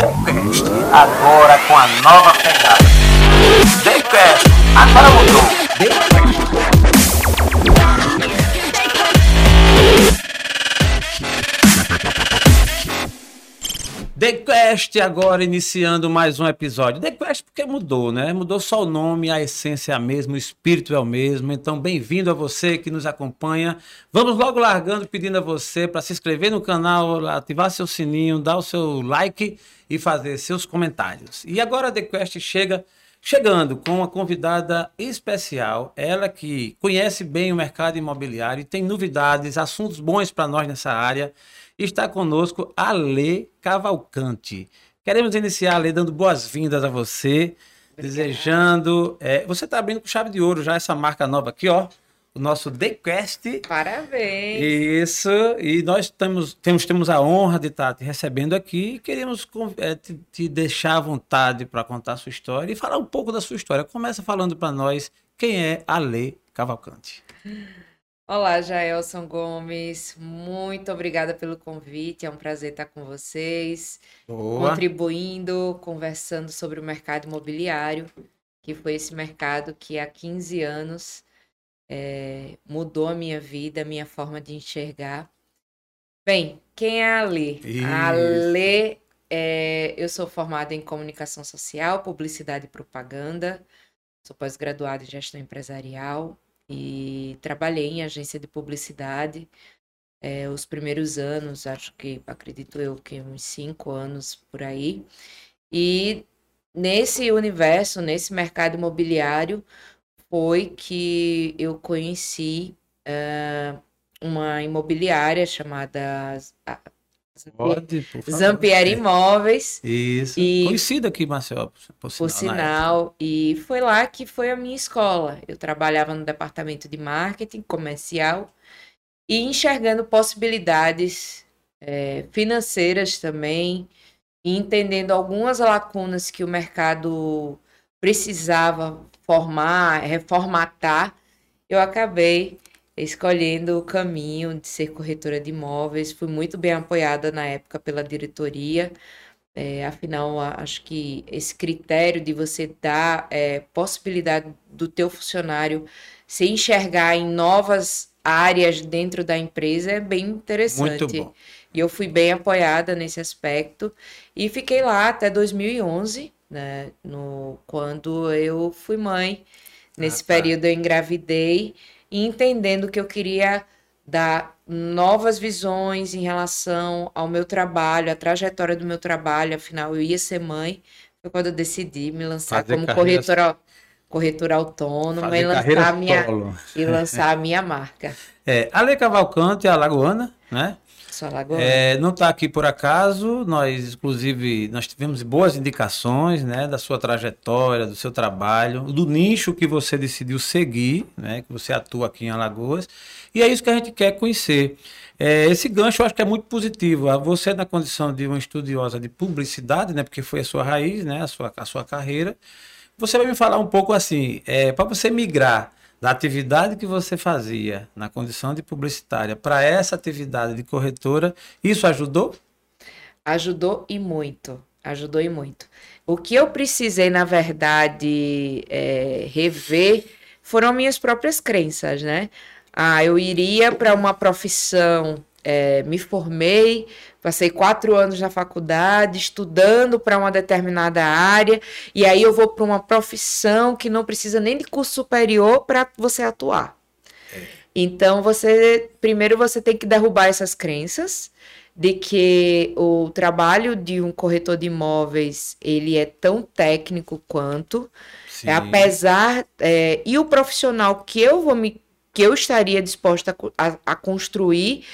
TheQuest, agora com a nova pegada. TheQuest, agora mudou. The Quest agora iniciando mais um episódio. The Quest porque mudou, né? Mudou só o nome, a essência é a mesma, o espírito é o mesmo. Então, bem-vindo a você que nos acompanha. Vamos logo largando pedindo a você para se inscrever no canal, ativar seu sininho, dar o seu like e fazer seus comentários. E agora The Quest chega chegando com uma convidada especial, ela que conhece bem o mercado imobiliário e tem novidades, assuntos bons para nós nessa área está conosco a Lê Cavalcante. Queremos iniciar, Lê, dando boas-vindas a você, Obrigada. desejando. É, você está abrindo com chave de ouro já essa marca nova aqui, ó. O nosso The Quest. Parabéns! Isso, e nós temos, temos, temos a honra de estar te recebendo aqui e queremos é, te, te deixar à vontade para contar a sua história e falar um pouco da sua história. Começa falando para nós quem é a Lê Cavalcante. Olá, Jaelson Gomes. Muito obrigada pelo convite. É um prazer estar com vocês, Boa. contribuindo, conversando sobre o mercado imobiliário, que foi esse mercado que há 15 anos é, mudou a minha vida, a minha forma de enxergar. Bem, quem é a Lê? Isso. A Lê, é, eu sou formada em comunicação social, publicidade e propaganda. Sou pós-graduada em gestão empresarial, e trabalhei em agência de publicidade é, os primeiros anos, acho que acredito eu que uns cinco anos por aí. E nesse universo, nesse mercado imobiliário, foi que eu conheci uh, uma imobiliária chamada Pode, Zampieri Imóveis. Isso. E, Conhecido aqui, Marcelo, por, por sinal. E foi lá que foi a minha escola. Eu trabalhava no departamento de marketing comercial e enxergando possibilidades é, financeiras também, e entendendo algumas lacunas que o mercado precisava formar, reformatar, eu acabei escolhendo o caminho de ser corretora de imóveis. Fui muito bem apoiada na época pela diretoria. É, afinal, acho que esse critério de você dar é, possibilidade do teu funcionário se enxergar em novas áreas dentro da empresa é bem interessante. Muito bom. E eu fui bem apoiada nesse aspecto e fiquei lá até 2011, né, no, quando eu fui mãe. Nesse ah, tá. período eu engravidei e entendendo que eu queria dar novas visões em relação ao meu trabalho, a trajetória do meu trabalho, afinal eu ia ser mãe, foi quando eu decidi me lançar Fazer como corretora, corretora autônoma e lançar, a minha, e lançar a minha marca. É, Ale Cavalcante, a Lagoana, né? É, não está aqui por acaso, nós, inclusive, nós tivemos boas indicações né, da sua trajetória, do seu trabalho, do nicho que você decidiu seguir, né, que você atua aqui em Alagoas, e é isso que a gente quer conhecer. É, esse gancho eu acho que é muito positivo. Você, na condição de uma estudiosa de publicidade, né, porque foi a sua raiz, né, a, sua, a sua carreira, você vai me falar um pouco assim, é, para você migrar da atividade que você fazia na condição de publicitária para essa atividade de corretora, isso ajudou? Ajudou e muito. Ajudou e muito. O que eu precisei, na verdade, é, rever foram minhas próprias crenças, né? Ah, eu iria para uma profissão, é, me formei, Passei quatro anos na faculdade, estudando para uma determinada área, e aí eu vou para uma profissão que não precisa nem de curso superior para você atuar. É. Então, você primeiro você tem que derrubar essas crenças de que o trabalho de um corretor de imóveis ele é tão técnico quanto, é, apesar é, e o profissional que eu vou me que eu estaria disposta a, a, a construir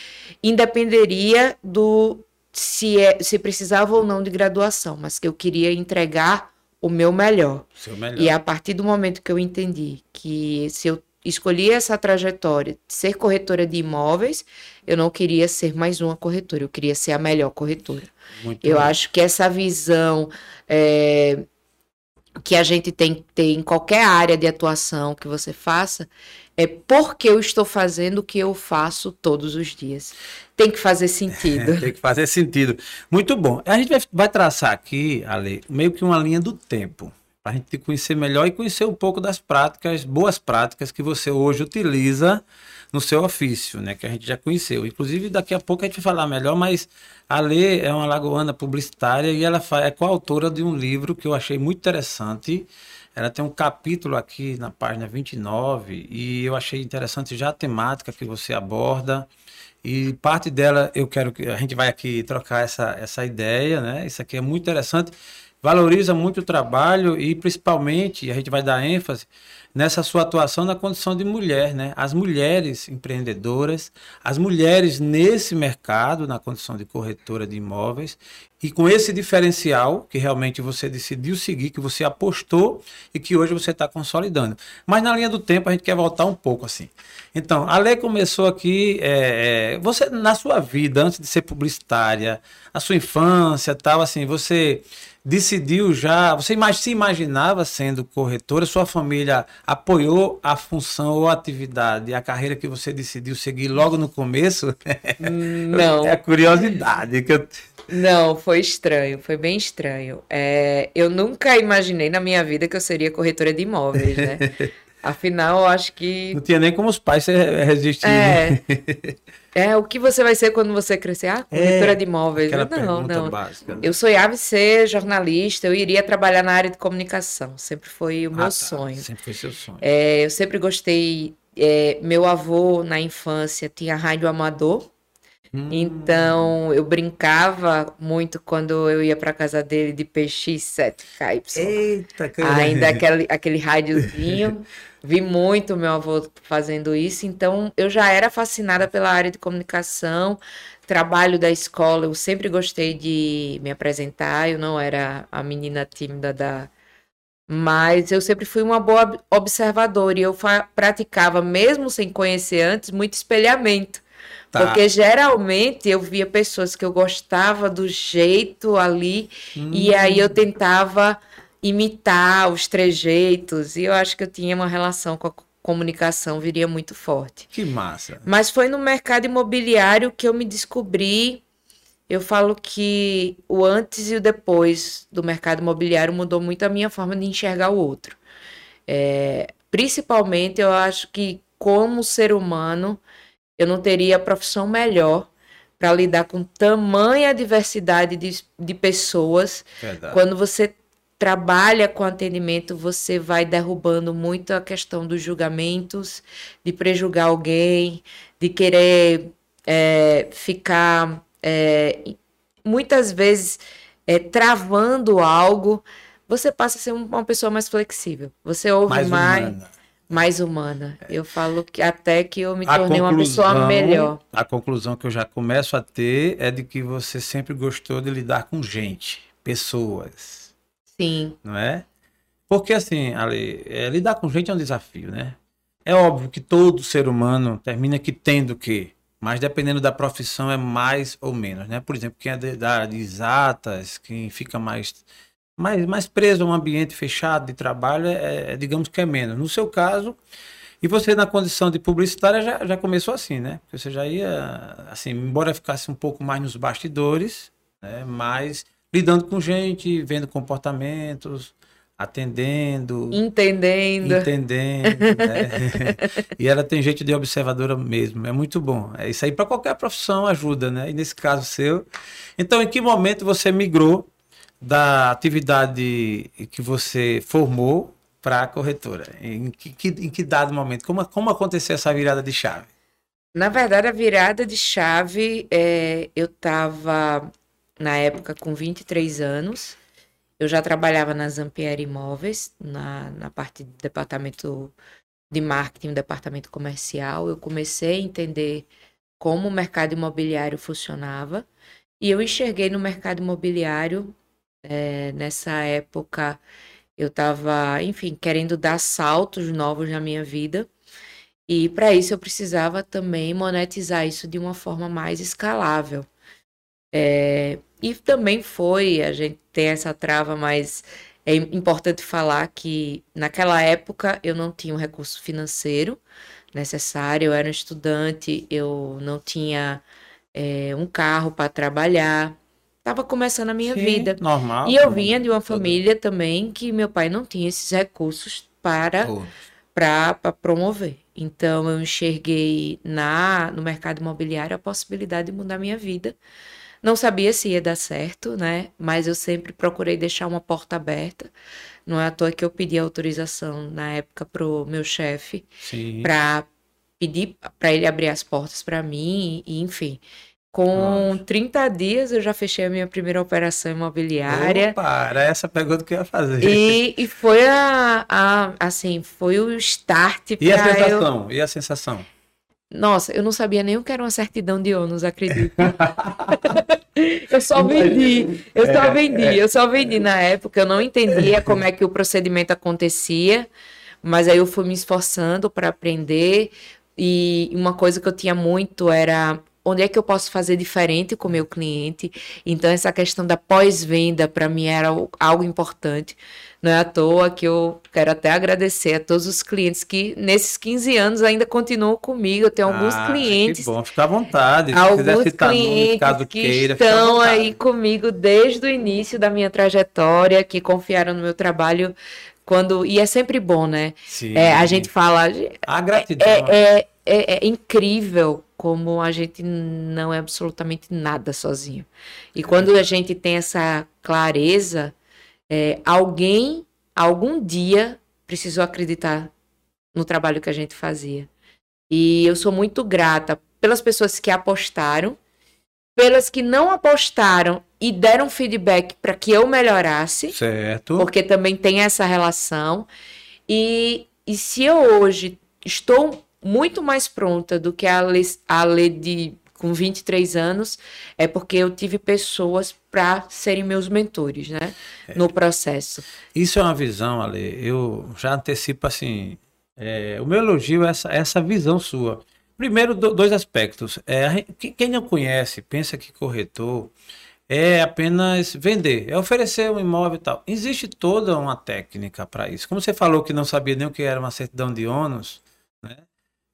independeria do se, é, se precisava ou não de graduação, mas que eu queria entregar o meu melhor. melhor. E a partir do momento que eu entendi que se eu escolhi essa trajetória de ser corretora de imóveis, eu não queria ser mais uma corretora, eu queria ser a melhor corretora. Muito eu bom. acho que essa visão é, que a gente tem que ter em qualquer área de atuação que você faça É porque eu estou fazendo o que eu faço todos os dias. Tem que fazer sentido. Tem que fazer sentido. Muito bom. A gente vai, vai traçar aqui, Ale, meio que uma linha do tempo. Para a gente te conhecer melhor e conhecer um pouco das práticas, boas práticas que você hoje utiliza no seu ofício, né? Que a gente já conheceu. Inclusive, daqui a pouco a gente vai falar melhor, mas a Lê é uma lagoana publicitária e ela é coautora de um livro que eu achei muito interessante. Ela tem um capítulo aqui na página 29 e eu achei interessante já a temática que você aborda. E parte dela eu quero que a gente vai aqui trocar essa, essa ideia, né? Isso aqui é muito interessante valoriza muito o trabalho e principalmente a gente vai dar ênfase nessa sua atuação na condição de mulher, né? As mulheres empreendedoras, as mulheres nesse mercado, na condição de corretora de imóveis, e com esse diferencial que realmente você decidiu seguir, que você apostou e que hoje você está consolidando. Mas na linha do tempo a gente quer voltar um pouco assim. Então, a lei começou aqui, é, é, você na sua vida, antes de ser publicitária, a sua infância, tal, assim, você decidiu já, você se imaginava sendo corretora, sua família apoiou a função ou a atividade, a carreira que você decidiu seguir logo no começo? Não. É a curiosidade que eu... Não, foi estranho, foi bem estranho. É, eu nunca imaginei na minha vida que eu seria corretora de imóveis, né? Afinal, eu acho que. Não tinha nem como os pais resistirem. É. é, o que você vai ser quando você crescer? Ah, corretora é, de imóveis. Não, não. Básica, né? Eu sonhava ser jornalista, eu iria trabalhar na área de comunicação. Sempre foi o meu ah, tá. sonho. Sempre foi seu sonho. É, eu sempre gostei. É, meu avô, na infância, tinha rádio amador. Hum. Então, eu brincava muito quando eu ia para casa dele de PX7KY. Eita, que Ainda aquele, aquele rádiozinho. Vi muito meu avô fazendo isso, então eu já era fascinada pela área de comunicação, trabalho da escola, eu sempre gostei de me apresentar, eu não era a menina tímida da. Mas eu sempre fui uma boa observadora e eu praticava, mesmo sem conhecer antes, muito espelhamento. Tá. Porque geralmente eu via pessoas que eu gostava do jeito ali, hum. e aí eu tentava imitar os trejeitos, e eu acho que eu tinha uma relação com a comunicação, viria muito forte. Que massa. Mas foi no mercado imobiliário que eu me descobri. Eu falo que o antes e o depois do mercado imobiliário mudou muito a minha forma de enxergar o outro. É, principalmente, eu acho que como ser humano, eu não teria profissão melhor para lidar com tamanha diversidade de, de pessoas. Verdade. Quando você trabalha com atendimento, você vai derrubando muito a questão dos julgamentos, de prejulgar alguém, de querer é, ficar é, muitas vezes é, travando algo. Você passa a ser uma pessoa mais flexível. Você ouve mais, mais mais humana. Eu falo que até que eu me tornei uma pessoa melhor. A conclusão que eu já começo a ter é de que você sempre gostou de lidar com gente, pessoas. Sim. Não é? Porque assim, Ali, é, lidar com gente é um desafio, né? É óbvio que todo ser humano termina que tendo que, mas dependendo da profissão é mais ou menos, né? Por exemplo, quem é da área de exatas, quem fica mais mais, mais preso a um ambiente fechado de trabalho, é, é, digamos que é menos. No seu caso, e você na condição de publicitária já, já começou assim, né? Você já ia, assim, embora ficasse um pouco mais nos bastidores, né? mas lidando com gente, vendo comportamentos, atendendo, entendendo, entendendo. né? e ela tem jeito de observadora mesmo, é muito bom. É isso aí para qualquer profissão ajuda, né? E nesse caso seu. Então, em que momento você migrou da atividade que você formou para a corretora? Em que, que, em que dado momento? Como, como aconteceu essa virada de chave? Na verdade, a virada de chave, é, eu estava, na época, com 23 anos. Eu já trabalhava na Zampieri Imóveis, na, na parte do departamento de marketing, departamento comercial. Eu comecei a entender como o mercado imobiliário funcionava. E eu enxerguei no mercado imobiliário é, nessa época, eu estava, enfim, querendo dar saltos novos na minha vida. E para isso eu precisava também monetizar isso de uma forma mais escalável. É, e também foi, a gente tem essa trava, mas é importante falar que naquela época eu não tinha um recurso financeiro, necessário. Eu era um estudante, eu não tinha é, um carro para trabalhar. Estava começando a minha Sim, vida. Normal. E eu vinha de uma família também que meu pai não tinha esses recursos para Todos. para promover. Então eu enxerguei na no mercado imobiliário a possibilidade de mudar minha vida. Não sabia se ia dar certo, né? Mas eu sempre procurei deixar uma porta aberta. Não é à toa que eu pedi autorização na época pro meu chefe para pedir para ele abrir as portas para mim, e, enfim. Com 30 dias eu já fechei a minha primeira operação imobiliária. Opa, era essa pergunta que eu ia fazer. E, e foi a, a- assim, foi o start E a para eu. sensação? E a sensação? Nossa, eu não sabia nem o que era uma certidão de ônus, acredita? eu só vendi, eu É, só vendi, eu só vendi na época, eu não entendia como é que o procedimento acontecia, mas aí eu fui me esforçando para aprender e uma coisa que eu tinha muito era onde é que eu posso fazer diferente com o meu cliente. Então essa questão da pós-venda para mim era algo importante. Não é à toa que eu quero até agradecer a todos os clientes que nesses 15 anos ainda continuam comigo. Eu tenho alguns Ah, clientes Que bom, fica à vontade. Se quiser alguns citar clientes caso que queira, estão aí comigo desde o início da minha trajetória, que confiaram no meu trabalho quando e é sempre bom, né? Sim. É, a gente fala A gratidão. é, é, é, é incrível como a gente não é absolutamente nada sozinho. E quando a gente tem essa clareza, é, alguém algum dia precisou acreditar no trabalho que a gente fazia. E eu sou muito grata pelas pessoas que apostaram, pelas que não apostaram e deram feedback para que eu melhorasse Certo. porque também tem essa relação. E, e se eu hoje estou muito mais pronta do que a Lê, a Lê de com 23 anos, é porque eu tive pessoas para serem meus mentores, né? No processo. Isso é uma visão, Ale. Eu já antecipo assim. é, o meu elogio é essa, essa visão sua. Primeiro, do- dois aspectos. É, quem não conhece, pensa que corretor é apenas vender, é oferecer um imóvel e tal. Existe toda uma técnica para isso. Como você falou que não sabia nem o que era uma certidão de ônus?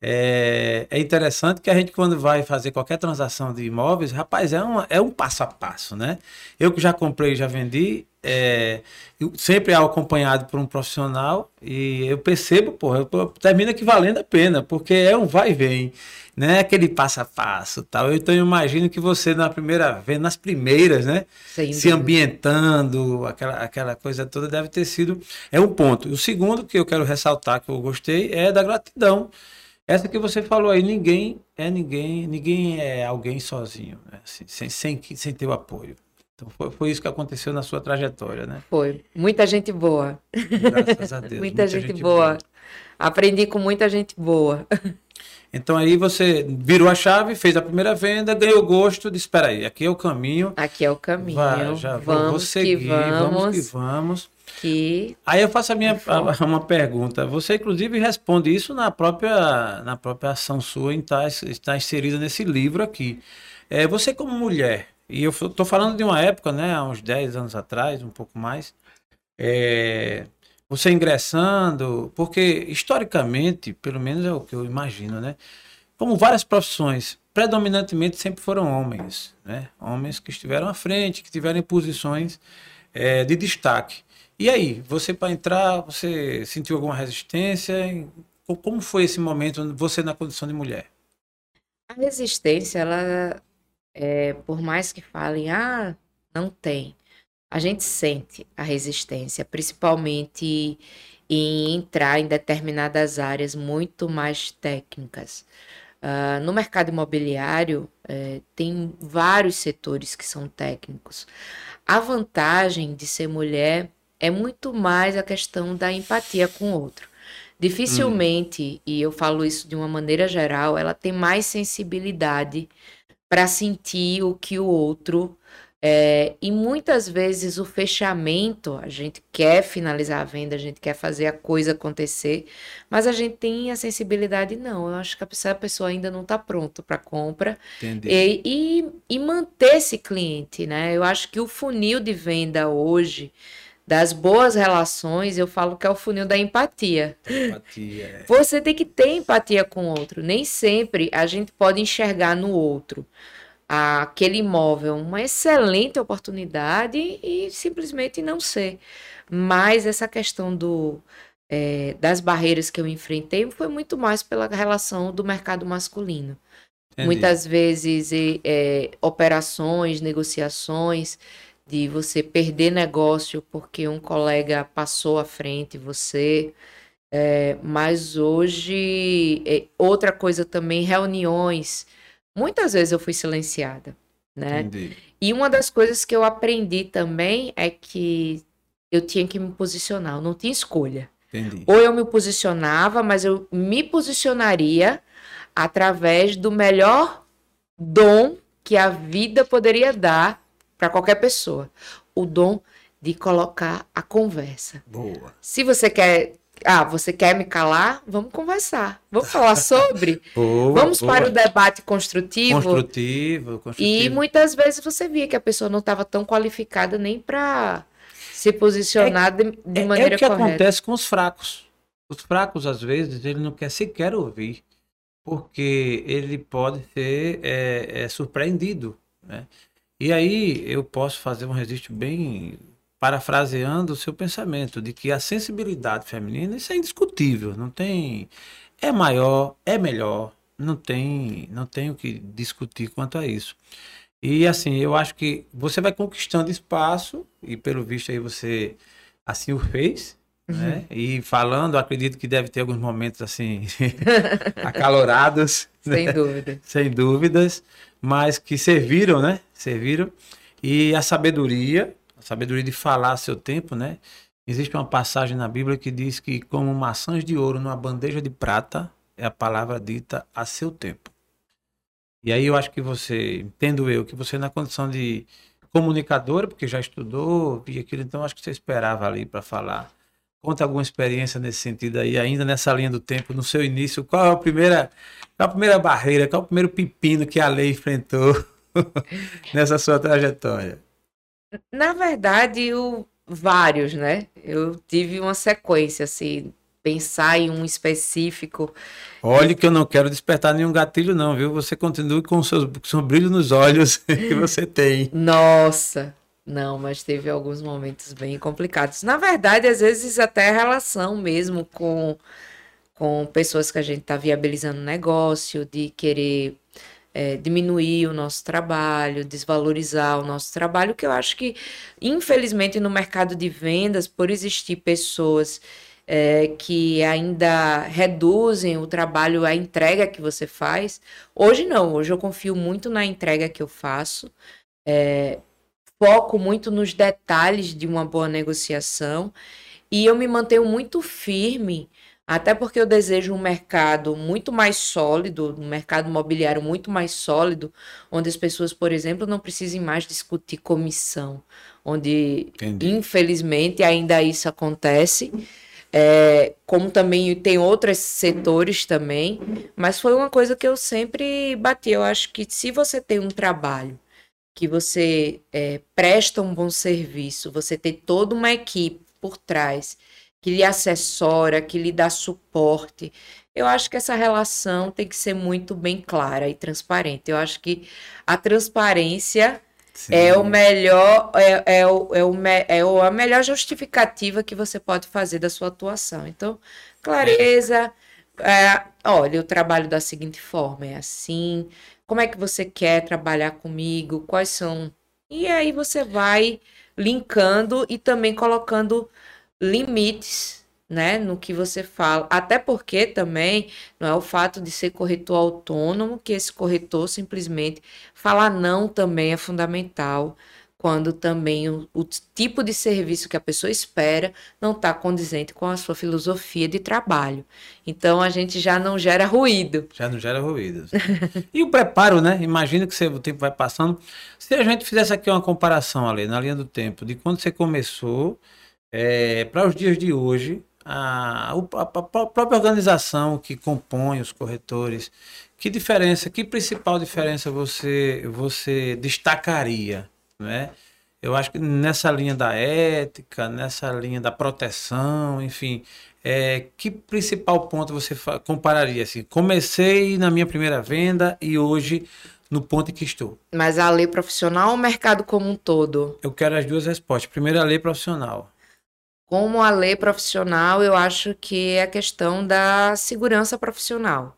É, é interessante que a gente, quando vai fazer qualquer transação de imóveis, rapaz, é, uma, é um passo a passo, né? Eu que já comprei e já vendi, é, eu sempre é acompanhado por um profissional e eu percebo, porra, eu- termina que valendo a pena, porque é um vai e vem, né? Aquele passo a passo tal. Então eu imagino que você na primeira vez, nas primeiras, né? Sem se ambientando, aquela, aquela coisa toda deve ter sido. É um ponto. O segundo que eu quero ressaltar, que eu gostei, é da gratidão. Essa que você falou aí, ninguém é ninguém, ninguém é alguém sozinho, né? Assim, sem, sem, sem ter o apoio. Então foi, foi isso que aconteceu na sua trajetória, né? Foi. Muita gente boa. Graças a Deus. muita, gente, boa. Aprendi com muita gente boa. Então aí você virou a chave, fez a primeira venda, ganhou gosto, disse, espera aí, aqui é o caminho. Aqui é o caminho. Vai, já vou, vou vamos seguir, que vamos vamos. que vamos. Que Aí eu faço a minha a- uma pergunta. Você inclusive responde isso na própria na própria ação sua estar está inserida nesse livro aqui. É, você como mulher, e eu estou falando de uma época, né, há uns 10 anos atrás, um pouco mais, é, você ingressando, porque historicamente, pelo menos é o que eu imagino, né, como várias profissões, predominantemente sempre foram homens, né, homens que estiveram à frente, que tiveram em posições é, de destaque. E aí, você para entrar, você sentiu alguma resistência? Co- Como foi esse momento, você na condição de mulher? a resistência, ela, é, por mais que falem, ah, não tem, a gente sente a resistência, principalmente em entrar em determinadas áreas muito mais técnicas. Ah, no mercado imobiliário, eh, tem vários setores que são técnicos. A vantagem de ser mulher é muito mais a questão da empatia com o outro. Dificilmente, e eu falo isso de uma maneira geral, ela tem mais sensibilidade para sentir o que o outro. é, e muitas vezes o fechamento, a gente quer finalizar a venda, a gente quer fazer a coisa acontecer, mas a gente tem a sensibilidade, não. Eu acho que a pessoa, ainda não está pronta para compra. E, e, e manter esse cliente, né? Eu acho que o funil de venda hoje das boas relações, eu falo que é o funil da empatia. Empatia. é. Você tem que ter empatia com o outro. Nem sempre a gente pode enxergar no outro aquele imóvel uma excelente oportunidade e simplesmente não ser. Mas essa questão do, é, das barreiras que eu enfrentei foi muito mais pela relação do mercado masculino. Entendi. Muitas vezes é, operações, negociações, de você perder negócio porque um colega passou à frente você. É, mas hoje, é, outra coisa também, reuniões. Muitas vezes eu fui silenciada, né? Entendi. E uma das coisas que eu aprendi também é que eu tinha que me posicionar, eu não tinha escolha. Entendi. Ou eu me posicionava, mas eu me posicionaria através do melhor dom que a vida poderia dar para qualquer pessoa. O dom de colocar a conversa. Boa. Se você quer, ah, você quer me calar? Vamos conversar. Vamos falar sobre. Boa, Vamos boa. para o debate construtivo. Construtivo, E construtivo. muitas vezes você via que a pessoa não estava tão qualificada nem para se posicionar de, de É- maneira é o que correta. acontece com os fracos. Os fracos, às vezes, ele não quer sequer ouvir, porque ele pode ser é, é, surpreendido. Né? E aí eu posso fazer um registro bem parafraseando o seu pensamento, de que a sensibilidade feminina, isso é indiscutível, não tem. É maior, é melhor, não tem, não tem o que discutir quanto a isso. E assim, eu acho que você vai conquistando espaço, e pelo visto aí você assim o fez, né? E falando, acredito que deve ter alguns momentos assim acalorados, né? Sem dúvida. sem dúvidas, mas que serviram, né? Serviram. E a sabedoria, a sabedoria de falar a seu tempo, né? Existe uma passagem na Bíblia que diz que como maçãs de ouro numa bandeja de prata é a palavra dita a seu tempo. E aí eu acho que você, entendo eu, que você na condição de comunicadora, porque já estudou, e aquilo, então acho que você esperava ali para falar. Conta alguma experiência nesse sentido aí, ainda nessa linha do tempo, no seu início, qual é a primeira, qual a primeira barreira, qual é o primeiro pepino que a lei enfrentou nessa sua trajetória? Na verdade, o, vários, né? Eu tive uma sequência, assim, pensar em um específico. Olhe que eu não quero despertar nenhum gatilho não, viu? Você continue com o seu, com seu brilho nos olhos que você tem. Nossa! Não, mas teve alguns momentos bem complicados. Na verdade, às vezes até a relação mesmo com, com pessoas que a gente está viabilizando negócio, de querer é, diminuir o nosso trabalho, desvalorizar o nosso trabalho, que eu acho que, infelizmente, no mercado de vendas, por existir pessoas é, que ainda reduzem o trabalho, a entrega que você faz. Hoje não, hoje eu confio muito na entrega que eu faço. É, foco muito nos detalhes de uma boa negociação e eu me mantenho muito firme, até porque eu desejo um mercado muito mais sólido, um mercado imobiliário muito mais sólido, onde as pessoas, por exemplo, não precisem mais discutir comissão, onde Entendi. infelizmente ainda isso acontece. É, como também tem outros setores também, mas foi uma coisa que eu sempre bati. Eu acho que se você tem um trabalho que você é, presta um bom serviço, você tem toda uma equipe por trás que lhe assessora, que lhe dá suporte. Eu acho que essa relação tem que ser muito bem clara e transparente. Eu acho que a transparência Sim. é o melhor, é, é, o, é, o, é a melhor justificativa que você pode fazer da sua atuação. Então, clareza, é, olha, eu trabalho da seguinte forma, é assim, como é que você quer trabalhar comigo, quais são. E aí você vai linkando e também colocando limites, né, no que você fala. Até porque também não é o fato de ser corretor autônomo que esse corretor simplesmente falar não também é fundamental. Quando também o, o tipo de serviço que a pessoa espera não está condizente com a sua filosofia de trabalho. Então a gente já não gera ruído. Já não gera ruídos. e o preparo, né? Imagina que você- o tempo vai passando. Se a gente fizesse aqui uma comparação ali, na linha do tempo, de quando você começou para os dias de hoje, a, a- a própria organização que compõe os corretores, que diferença, que principal diferença você, você destacaria? Né? Eu acho que nessa linha da ética, nessa linha da proteção, enfim, é, que principal ponto você compararia assim? Comecei na minha primeira venda e hoje no ponto em que estou. Mas a lei profissional ou o mercado como um todo? Eu quero as duas respostas. Primeiro, a lei profissional. Como a lei profissional, eu acho que é a questão da segurança profissional.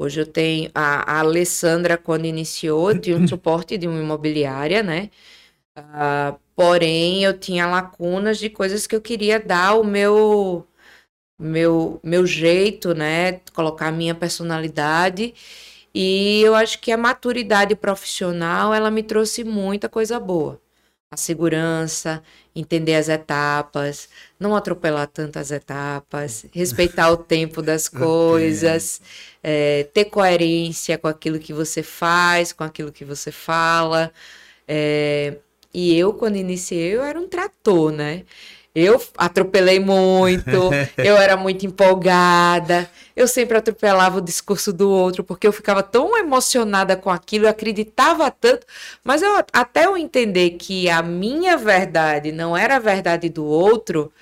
Hoje eu tenho a, a Alessandra, quando iniciou, tinha um suporte de uma imobiliária, né? Uh, porém, eu tinha lacunas de coisas que eu queria dar o meu meu meu jeito, né? Colocar a minha personalidade. E eu acho que a maturidade profissional, ela me trouxe muita coisa boa. A segurança, entender as etapas, não atropelar tantas etapas, respeitar o tempo das coisas, é, ter coerência com aquilo que você faz, com aquilo que você fala. É, e eu, quando iniciei, eu era um trator, né? Eu atropelei muito, eu era muito empolgada, eu sempre atropelava o discurso do outro, porque eu ficava tão emocionada com aquilo, eu acreditava tanto, mas eu, até eu entender que a minha verdade não era a verdade do outro,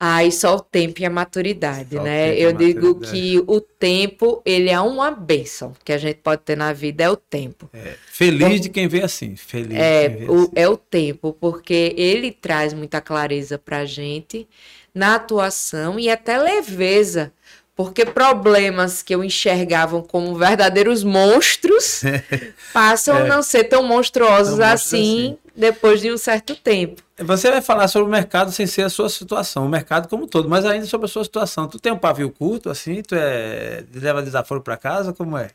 Aí só o tempo e a maturidade, só né? Eu digo que o tempo, ele é uma bênção que a gente pode ter na vida, é o tempo. É, feliz então, de quem vê assim, feliz é, vê o, assim. É o tempo, porque ele traz muita clareza pra gente na atuação e até leveza. Porque problemas que eu enxergava como verdadeiros monstros passam é. a não ser tão monstruosos tão assim, assim depois de um certo tempo. Você vai falar sobre o mercado sem ser a sua situação, o mercado como um todo, mas ainda sobre a sua situação. Tu tem um pavio curto, assim? Tu é leva desaforo para casa? Como é?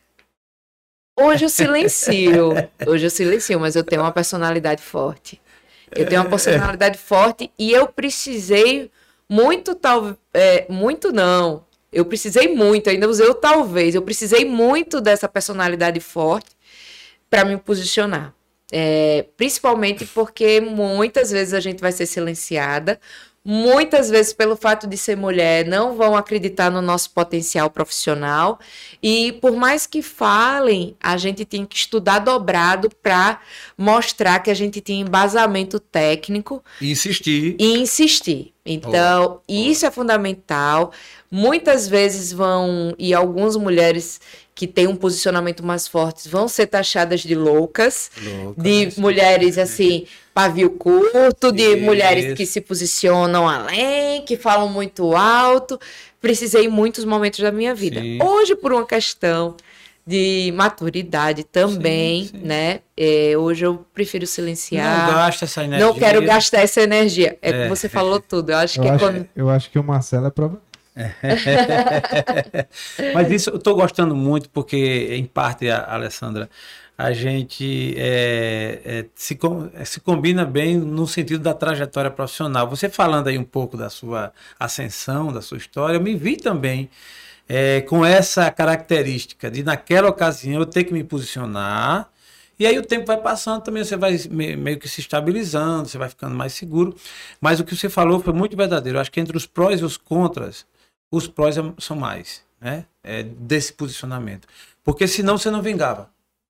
Hoje eu silencio. Hoje eu silencio, mas eu tenho uma personalidade forte. Eu tenho uma personalidade forte e eu precisei muito, tal, é, muito não. Eu precisei muito, ainda usei o talvez. Eu precisei muito dessa personalidade forte para me posicionar. É, principalmente porque muitas vezes a gente vai ser silenciada, muitas vezes pelo fato de ser mulher não vão acreditar no nosso potencial profissional. E por mais que falem a gente tem que estudar dobrado para mostrar que a gente tem embasamento técnico e insistir. e insistir. Então oh, oh. isso é fundamental. Muitas vezes vão e algumas mulheres que têm um posicionamento mais forte vão ser taxadas de loucas, de mulheres assim, pavio curto, de Isso. mulheres que se posicionam além, que falam muito alto. Precisei em muitos momentos da minha vida. Sim. Hoje, por uma questão de maturidade também, sim, sim. né? É, hoje eu prefiro silenciar. Não gasta essa energia. Não quero gastar essa energia. É, é. que você falou tudo. Eu acho eu que é acho, quando... Eu acho que o Marcelo é prova Mas isso eu estou gostando muito porque, em parte, a Alessandra, a gente é, é, se, se combina bem no sentido da trajetória profissional. Você falando aí um pouco da sua ascensão, da sua história, eu me vi também é, com essa característica de, naquela ocasião, eu ter que me posicionar. E aí o tempo vai passando também, você vai meio que se estabilizando, você vai ficando mais seguro. Mas o que você falou foi muito verdadeiro. Eu acho que entre os prós e os contras, os prós são mais, né? É, desse posicionamento. Porque senão você não vingava.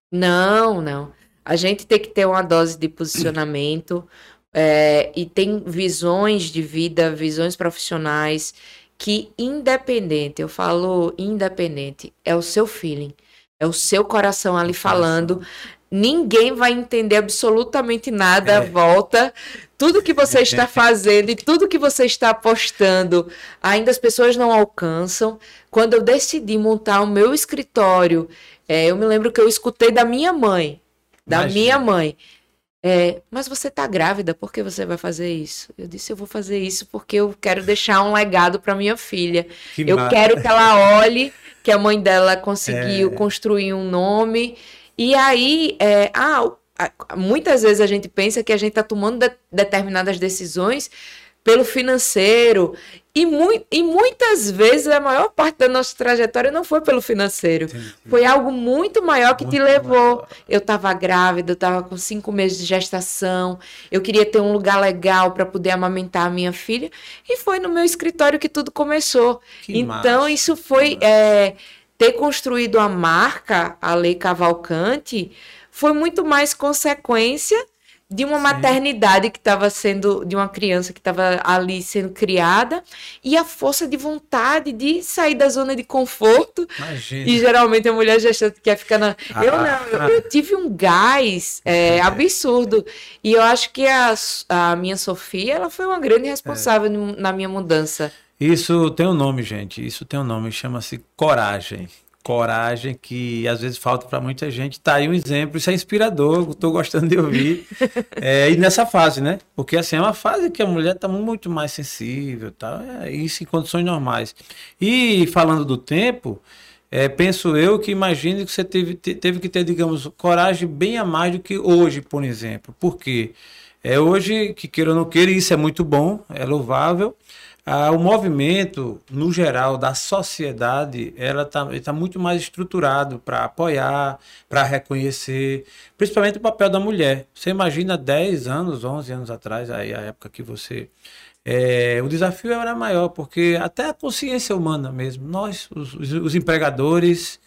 Não, não. A gente tem que ter uma dose de posicionamento é, e tem visões de vida, visões profissionais que independente, eu falo independente, é o seu feeling, é o seu coração ali falando ninguém vai entender absolutamente nada à é. volta. Tudo que você está fazendo e tudo que você está postando, ainda as pessoas não alcançam. Quando eu decidi montar o meu escritório, é, eu me lembro que eu escutei da minha mãe, da Imagina. minha mãe. É, mas você está grávida, por que você vai fazer isso? Eu disse, eu vou fazer isso porque eu quero deixar um legado para minha filha. Que eu mar... quero que ela olhe que a mãe dela conseguiu é... construir um nome e aí, é, ah, muitas vezes a gente pensa que a gente está tomando de, determinadas decisões pelo financeiro. E, mu e muitas vezes a maior parte da nossa trajetória não foi pelo financeiro. Entendi. Foi algo muito maior que muito te levou. Maior. Eu estava grávida, eu estava com cinco meses de gestação, eu queria ter um lugar legal para poder amamentar a minha filha. E foi no meu escritório que tudo começou. Que então, massa, isso foi. É, ter construído a marca, a Lei Cavalcante, foi muito mais consequência de uma maternidade que estava sendo, de uma criança que estava ali sendo criada, e a força de vontade de sair da zona de conforto. Imagina. E geralmente a mulher gestante quer ficar na. Ah, eu não, eu, ah. eu tive um gás é, absurdo. E eu acho que a, a minha Sofia, ela foi uma grande responsável no- na minha mudança. Isso tem um nome, gente. Isso tem um nome, chama-se coragem. Coragem que às vezes falta para muita gente. Tá aí um exemplo, isso é inspirador, estou gostando de ouvir. É, e nessa fase, né? Porque assim, é uma fase que a mulher está muito mais sensível, tá? É, isso em condições normais. E falando do tempo, é, penso eu que imagine que você teve, te- teve que ter, digamos, coragem bem a mais do que hoje, por exemplo. Por quê? É hoje, que queira ou não queira, isso é muito bom, é louvável. Ah, o movimento, no geral, da sociedade, ela está tá muito mais estruturado para apoiar, para reconhecer, principalmente o papel da mulher. Você imagina 10 anos, 11 anos atrás, aí a época que você. é, o desafio era maior, porque até a consciência humana mesmo, nós, os, os- empregadores,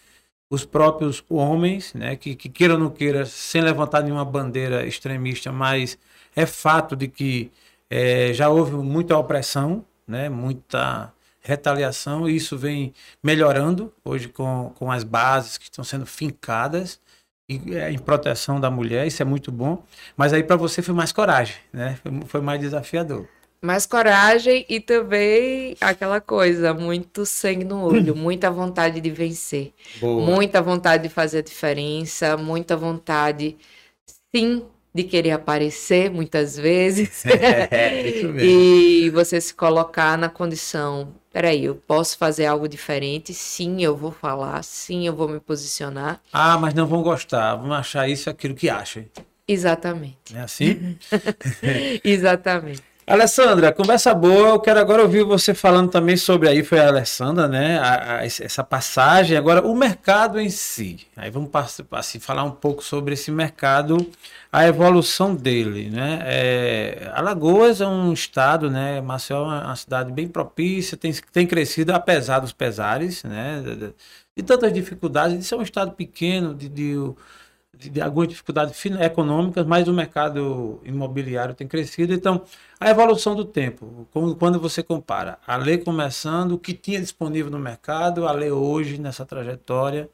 os próprios homens, né, que, que queira ou não queira, sem levantar nenhuma bandeira extremista, mas é fato de que eh, já houve muita opressão, né, muita retaliação, e isso vem melhorando hoje com, com as bases que estão sendo fincadas e, eh, em proteção da mulher, isso é muito bom. Mas aí para você foi mais coragem, né? Foi, foi mais desafiador. Mais coragem e também aquela coisa, muito sangue no olho, muita vontade de vencer. Boa. Muita vontade de fazer a diferença, muita vontade, sim, de querer aparecer muitas vezes. É, isso mesmo. e você se colocar na condição, peraí, eu posso fazer algo diferente? Sim, eu vou falar, sim, eu vou me posicionar. Ah, mas não vão gostar, vão achar isso aquilo que acham. Exatamente. É assim? Exatamente. Alessandra, conversa boa. Eu quero agora ouvir você falando também sobre aí, foi a Alessandra, né? a- a- essa passagem. Agora, o mercado em si. Aí vamos assim, falar um pouco sobre esse mercado, a evolução dele, né? É, Alagoas é um estado, né? Maceió é uma cidade bem propícia, tem, tem crescido apesar dos pesares, né? De, de- tantas dificuldades, de ser um estado pequeno, de, de, de, algumas dificuldades econômicas, mas o mercado imobiliário tem crescido. Então, a evolução do tempo, quando você compara a lei começando, o que tinha disponível no mercado, a lei hoje, nessa trajetória,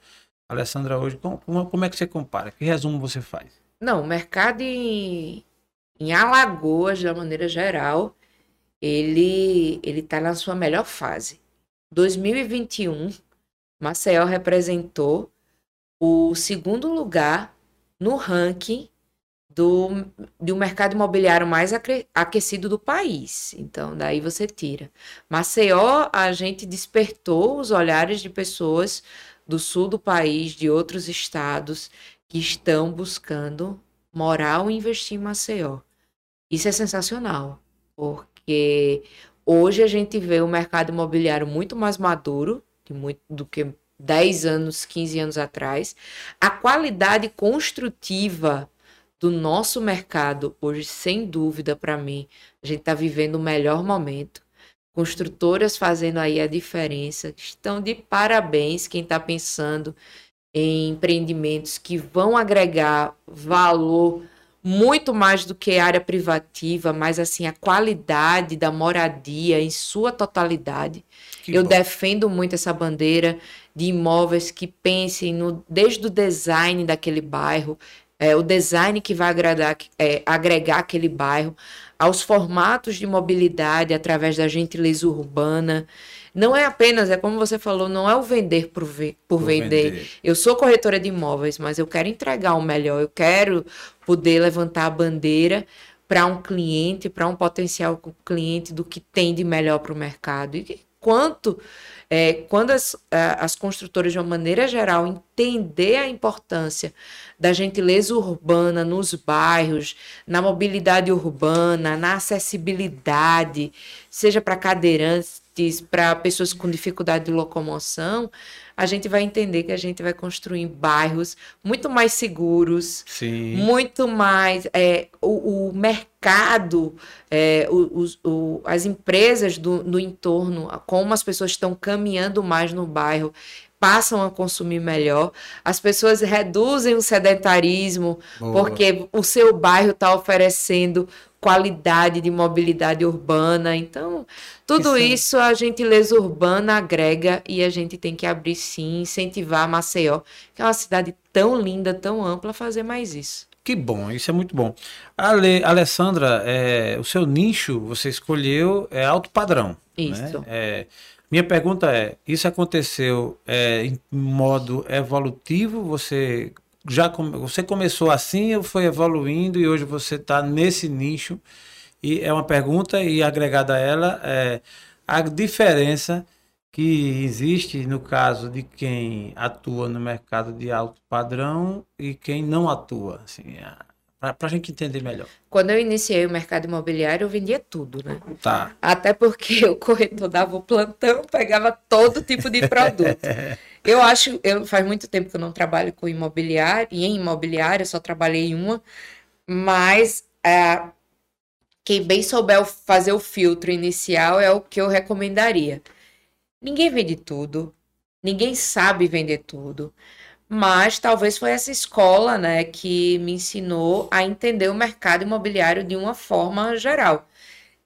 Alessandra, hoje, como, como- é que você compara? Que resumo você faz? Não, o mercado em, em Alagoas, de uma maneira geral, ele ele está na sua melhor fase. 2021, Maceió representou o segundo lugar no ranking do, do mercado imobiliário mais aquecido do país. Então, daí você tira. Maceió, a gente despertou os olhares de pessoas do sul do país, de outros estados, que estão buscando morar ou investir em Maceió. Isso é sensacional, porque hoje a gente vê o mercado imobiliário muito mais maduro muito, do que 10 anos, 15 anos atrás. A qualidade construtiva do nosso mercado hoje, sem dúvida, para mim, a gente está vivendo o melhor momento. Construtoras fazendo aí a diferença, estão de parabéns quem está pensando em empreendimentos que vão agregar valor muito mais do que área privativa, mas assim a qualidade da moradia em sua totalidade. Que Eu bom. defendo muito essa bandeira de imóveis que pensem no, desde o design daquele bairro, é, o design que vai agradar, é, agregar aquele bairro, aos formatos de mobilidade através da gentileza urbana. Não é apenas, é como você falou, não é o vender por, ve- por Por vender. vender. Eu sou corretora de imóveis, mas eu quero entregar o melhor, eu quero poder levantar a bandeira para um cliente, para um potencial cliente do que tem de melhor para o mercado. E quanto, é, quando as, a- as construtoras, de uma maneira geral, entender a importância da gentileza urbana nos bairros, na mobilidade urbana, na acessibilidade, seja para cadeirantes, para pessoas com dificuldade de locomoção, a gente vai entender que a gente vai construir bairros muito mais seguros, Sim. muito mais é, o, o mercado, é, o- o- as empresas do, do entorno, como as pessoas estão caminhando mais no bairro, passam a consumir melhor, as pessoas reduzem o sedentarismo, Boa. porque o seu bairro está oferecendo qualidade de mobilidade urbana. Então, tudo Isso- isso a gentileza urbana agrega e a gente tem que abrir sim, incentivar Maceió, que é uma cidade tão linda, tão ampla, a fazer mais isso. Que bom, isso é muito bom. Ale, Alessandra, é, o seu nicho você escolheu é alto padrão. Isso. né? É, minha pergunta é: isso aconteceu é, em modo evolutivo? Você já come- você começou assim ou foi evoluindo e hoje você está nesse nicho? E é uma pergunta e agregada a ela é a diferença que existe no caso de quem atua no mercado de alto padrão e quem não atua, assim, para a gente entender melhor. Quando eu iniciei o mercado imobiliário, eu vendia tudo, né? Tá. Até porque o corretor dava o plantão, pegava todo tipo de produto. Eu acho, eu faz muito tempo que eu não trabalho com imobiliário, e em imobiliário eu só trabalhei em uma, mas é, quem bem souber fazer o filtro inicial é o que eu recomendaria. Ninguém vende tudo, ninguém sabe vender tudo, mas talvez foi essa escola, né, que me ensinou a entender o mercado imobiliário de uma forma geral.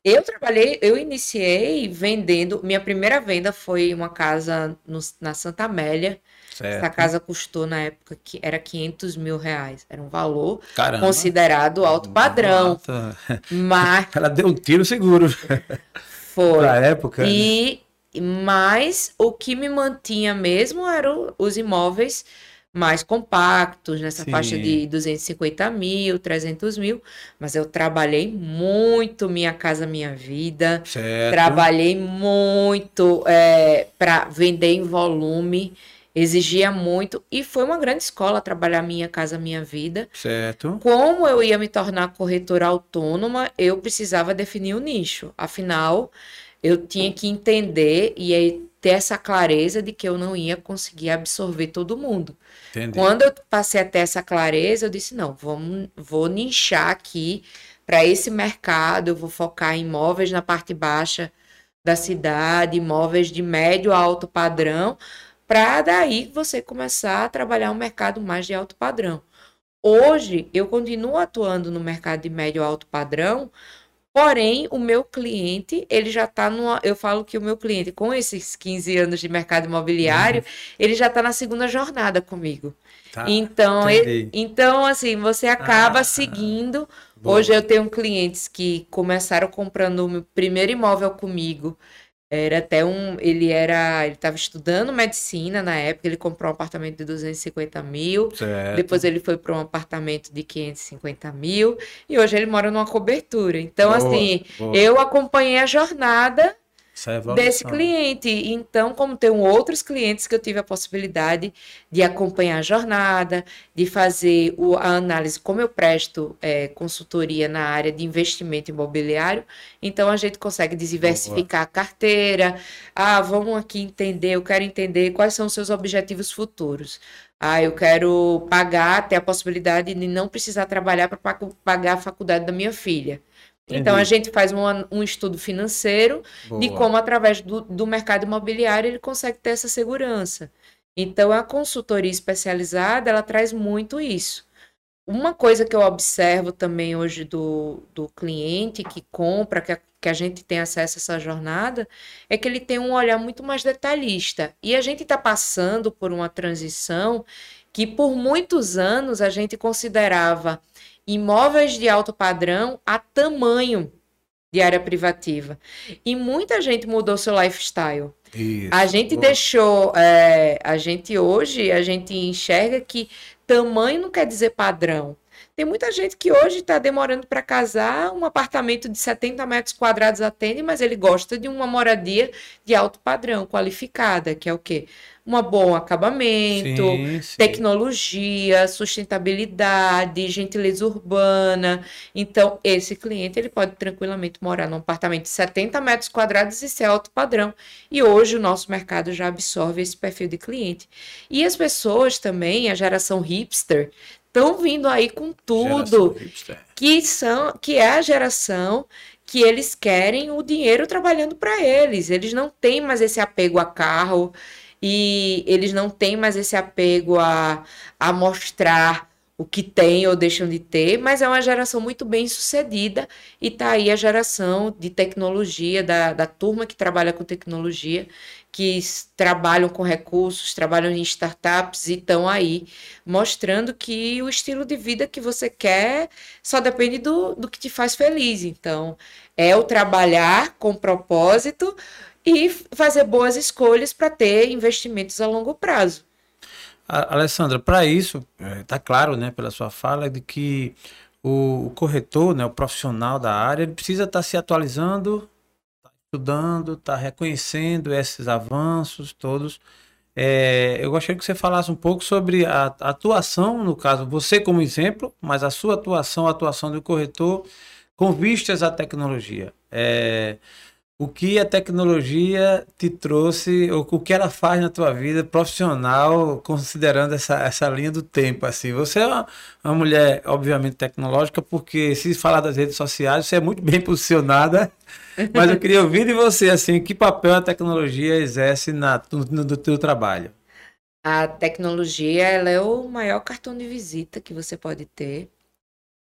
Eu trabalhei, eu iniciei vendendo. Minha primeira venda foi uma casa no- na Santa Amélia. Essa Certo. casa custou na época que era 500 mil reais. Era um valor Caramba. considerado alto padrão, Nossa. mas Ela deu um tiro seguro foi. pra época. né? E mas o que me mantinha mesmo eram os imóveis mais compactos, nessa Sim. faixa de 250 mil, 300 mil. Mas eu trabalhei muito Minha Casa Minha Vida. Certo. Trabalhei muito para vender em volume, exigia muito e foi uma grande escola trabalhar Minha Casa Minha Vida. Certo. Como eu ia me tornar corretora autônoma, eu precisava definir o nicho. Afinal, eu tinha que entender e aí ter essa clareza de que eu não ia conseguir absorver todo mundo. Entendi. Quando eu passei a ter essa clareza, eu disse: não, vamos, vou nichar aqui para esse mercado, eu vou focar em imóveis na parte baixa da cidade, imóveis de médio a alto padrão, para daí você começar a trabalhar um mercado mais de alto padrão. Hoje, eu continuo atuando no mercado de médio alto padrão, porém, o meu cliente, ele já está numa. Eu falo que o meu cliente, com esses 15 anos de mercado imobiliário, ele já está na segunda jornada comigo. Tá. Então, ele- então, assim, você acaba Ah, seguindo. Boa. Hoje eu tenho clientes que começaram comprando o meu primeiro imóvel comigo. Era até um. Ele era. Ele estava estudando medicina na época, ele comprou um apartamento de 250 mil. Certo. Depois ele foi para um apartamento de 550 mil. E hoje ele mora numa cobertura. Então, Boa, assim, boa. eu acompanhei a jornada É desse cliente. Então, como tenho outros clientes que eu tive a possibilidade de acompanhar a jornada, de fazer o- a análise, como eu presto eh, consultoria na área de investimento imobiliário, então a gente consegue diversificar a carteira. Ah, vamos aqui entender, eu quero entender quais são os seus objetivos futuros. Ah, eu quero pagar, ter a possibilidade de não precisar trabalhar para pagar a faculdade da minha filha. Então, a gente faz um, um estudo financeiro de Boa. como, através do, do mercado imobiliário, ele consegue ter essa segurança. Então, a consultoria especializada, ela traz muito isso. Uma coisa que eu observo também hoje do, do cliente que compra, que a, que a gente tem acesso a essa jornada, é que ele tem um olhar muito mais detalhista. E a gente está passando por uma transição que, por muitos anos, a gente considerava imóveis de alto padrão a tamanho de área privativa. E muita gente mudou seu lifestyle. Isso. A gente Boa. deixou, é, a gente hoje, a gente enxerga que tamanho não quer dizer padrão. Tem muita gente que hoje está demorando para casar, um apartamento de 70 metros quadrados atende, mas ele gosta de uma moradia de alto padrão, qualificada, que é o quê? Um bom acabamento, Sim, sim. tecnologia, sustentabilidade, gentileza urbana. Então, esse cliente ele pode tranquilamente morar num apartamento de 70 metros quadrados e ser alto padrão. E hoje o nosso mercado já absorve esse perfil de cliente. E as pessoas também, a geração hipster, estão vindo aí com tudo que são que é a geração que eles querem o dinheiro trabalhando para eles. Eles não têm mais esse apego a carro e eles não têm mais esse apego a, a mostrar o que tem ou deixam de ter, mas é uma geração muito bem sucedida e está aí a geração de tecnologia, da, da turma que trabalha com tecnologia, que trabalham com recursos, trabalham em startups e estão aí mostrando que o estilo de vida que você quer só depende do, do que te faz feliz. Então, é o trabalhar com propósito e fazer boas escolhas para ter investimentos a longo prazo. Alessandra, para isso, está é, claro, né, pela sua fala, de que o, corretor, né, o profissional da área, ele precisa estar tá se atualizando, tá estudando, está reconhecendo esses avanços todos. É, eu gostaria que você falasse um pouco sobre a, a, atuação, no caso, você como exemplo, mas a sua atuação, a atuação do corretor com vistas à tecnologia. É, o que a tecnologia te trouxe, ou o que ela faz na tua vida profissional, considerando essa, essa linha do tempo, assim. Você é uma, uma mulher, obviamente, tecnológica, porque se falar das redes sociais, você é muito bem posicionada, mas eu queria ouvir de você, assim, que papel a tecnologia exerce na, no, no teu trabalho? A tecnologia, ela é o maior cartão de visita que você pode ter.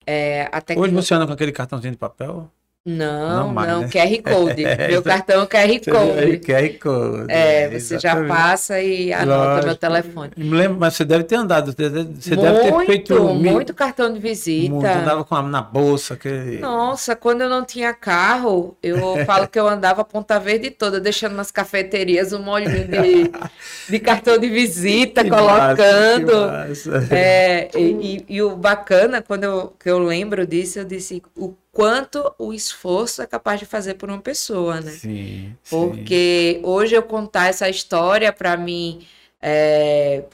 É, a tecno... Hoje você anda com aquele cartãozinho de papel? Não, não, mais, não né? QR Code. É, meu cartão é QR Code. QR Code. É, você exatamente. já passa e anota Lógico. meu telefone. Lembro, mas você deve ter andado, você muito, deve ter feito... Muito cartão de visita. Muito, andava com a, na bolsa. Que... Nossa, quando eu não tinha carro, eu falo que eu andava a Ponta Verde toda, deixando nas cafeterias um molhinho de, de cartão de visita, que colocando. Massa, massa. É, e, e, e, o bacana, quando eu, que eu lembro disso, eu disse, o quanto o esforço é capaz de fazer por uma pessoa, né? Sim. Porque sim. hoje eu contar essa história para mim é,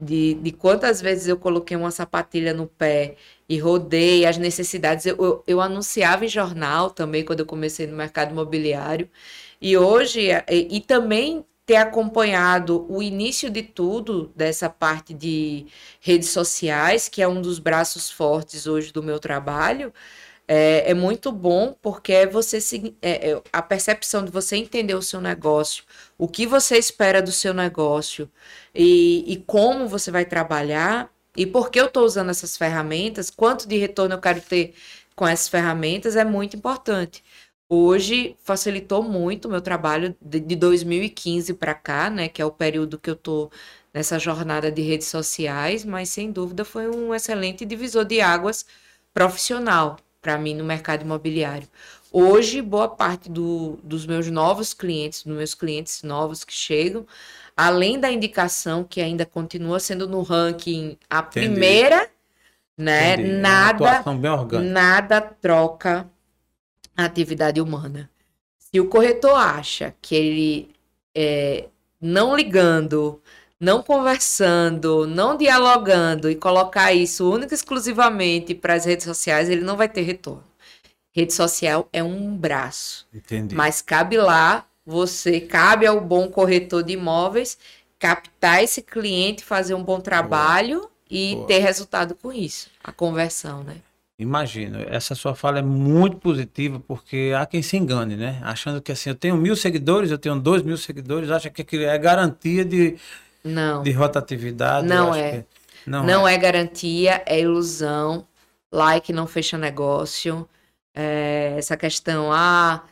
de, de quantas vezes eu coloquei uma sapatilha no pé e rodei as necessidades. Eu, eu, eu, anunciava em jornal também quando eu comecei no mercado imobiliário. E hoje, e, e também ter acompanhado o início de tudo dessa parte de redes sociais, que é um dos braços fortes hoje do meu trabalho, é, é muito bom porque é você é, é, a percepção de você entender o seu negócio, o que você espera do seu negócio e, e como você vai trabalhar e por que eu estou usando essas ferramentas, quanto de retorno eu quero ter com essas ferramentas é muito importante. Hoje facilitou muito o meu trabalho de, de 2015 para cá, né, que é o período que eu estou nessa jornada de redes sociais, mas sem dúvida foi um excelente divisor de águas profissional para mim no mercado imobiliário. Hoje, boa parte do, dos meus novos clientes, dos meus clientes novos que chegam, além da indicação que ainda continua sendo no ranking a Entendi. primeira, né? Entendi. É nada, nada troca a atividade humana. Se o corretor acha que ele é, não ligando, não conversando, não dialogando e colocar isso única e exclusivamente para as redes sociais, ele não vai ter retorno. Rede social é um braço. Entendi. Mas cabe lá, você cabe ao bom corretor de imóveis captar esse cliente, fazer um bom trabalho Boa. e Boa. ter resultado com isso, a conversão, né? Imagino, essa sua fala é muito positiva, porque há quem se engane, né? Achando que assim, eu tenho mil seguidores, eu tenho dois mil seguidores, acha que é garantia de, não. De rotatividade? Não é. Não, não é. é. garantia, é ilusão. Like não fecha negócio. É, essa questão, ah,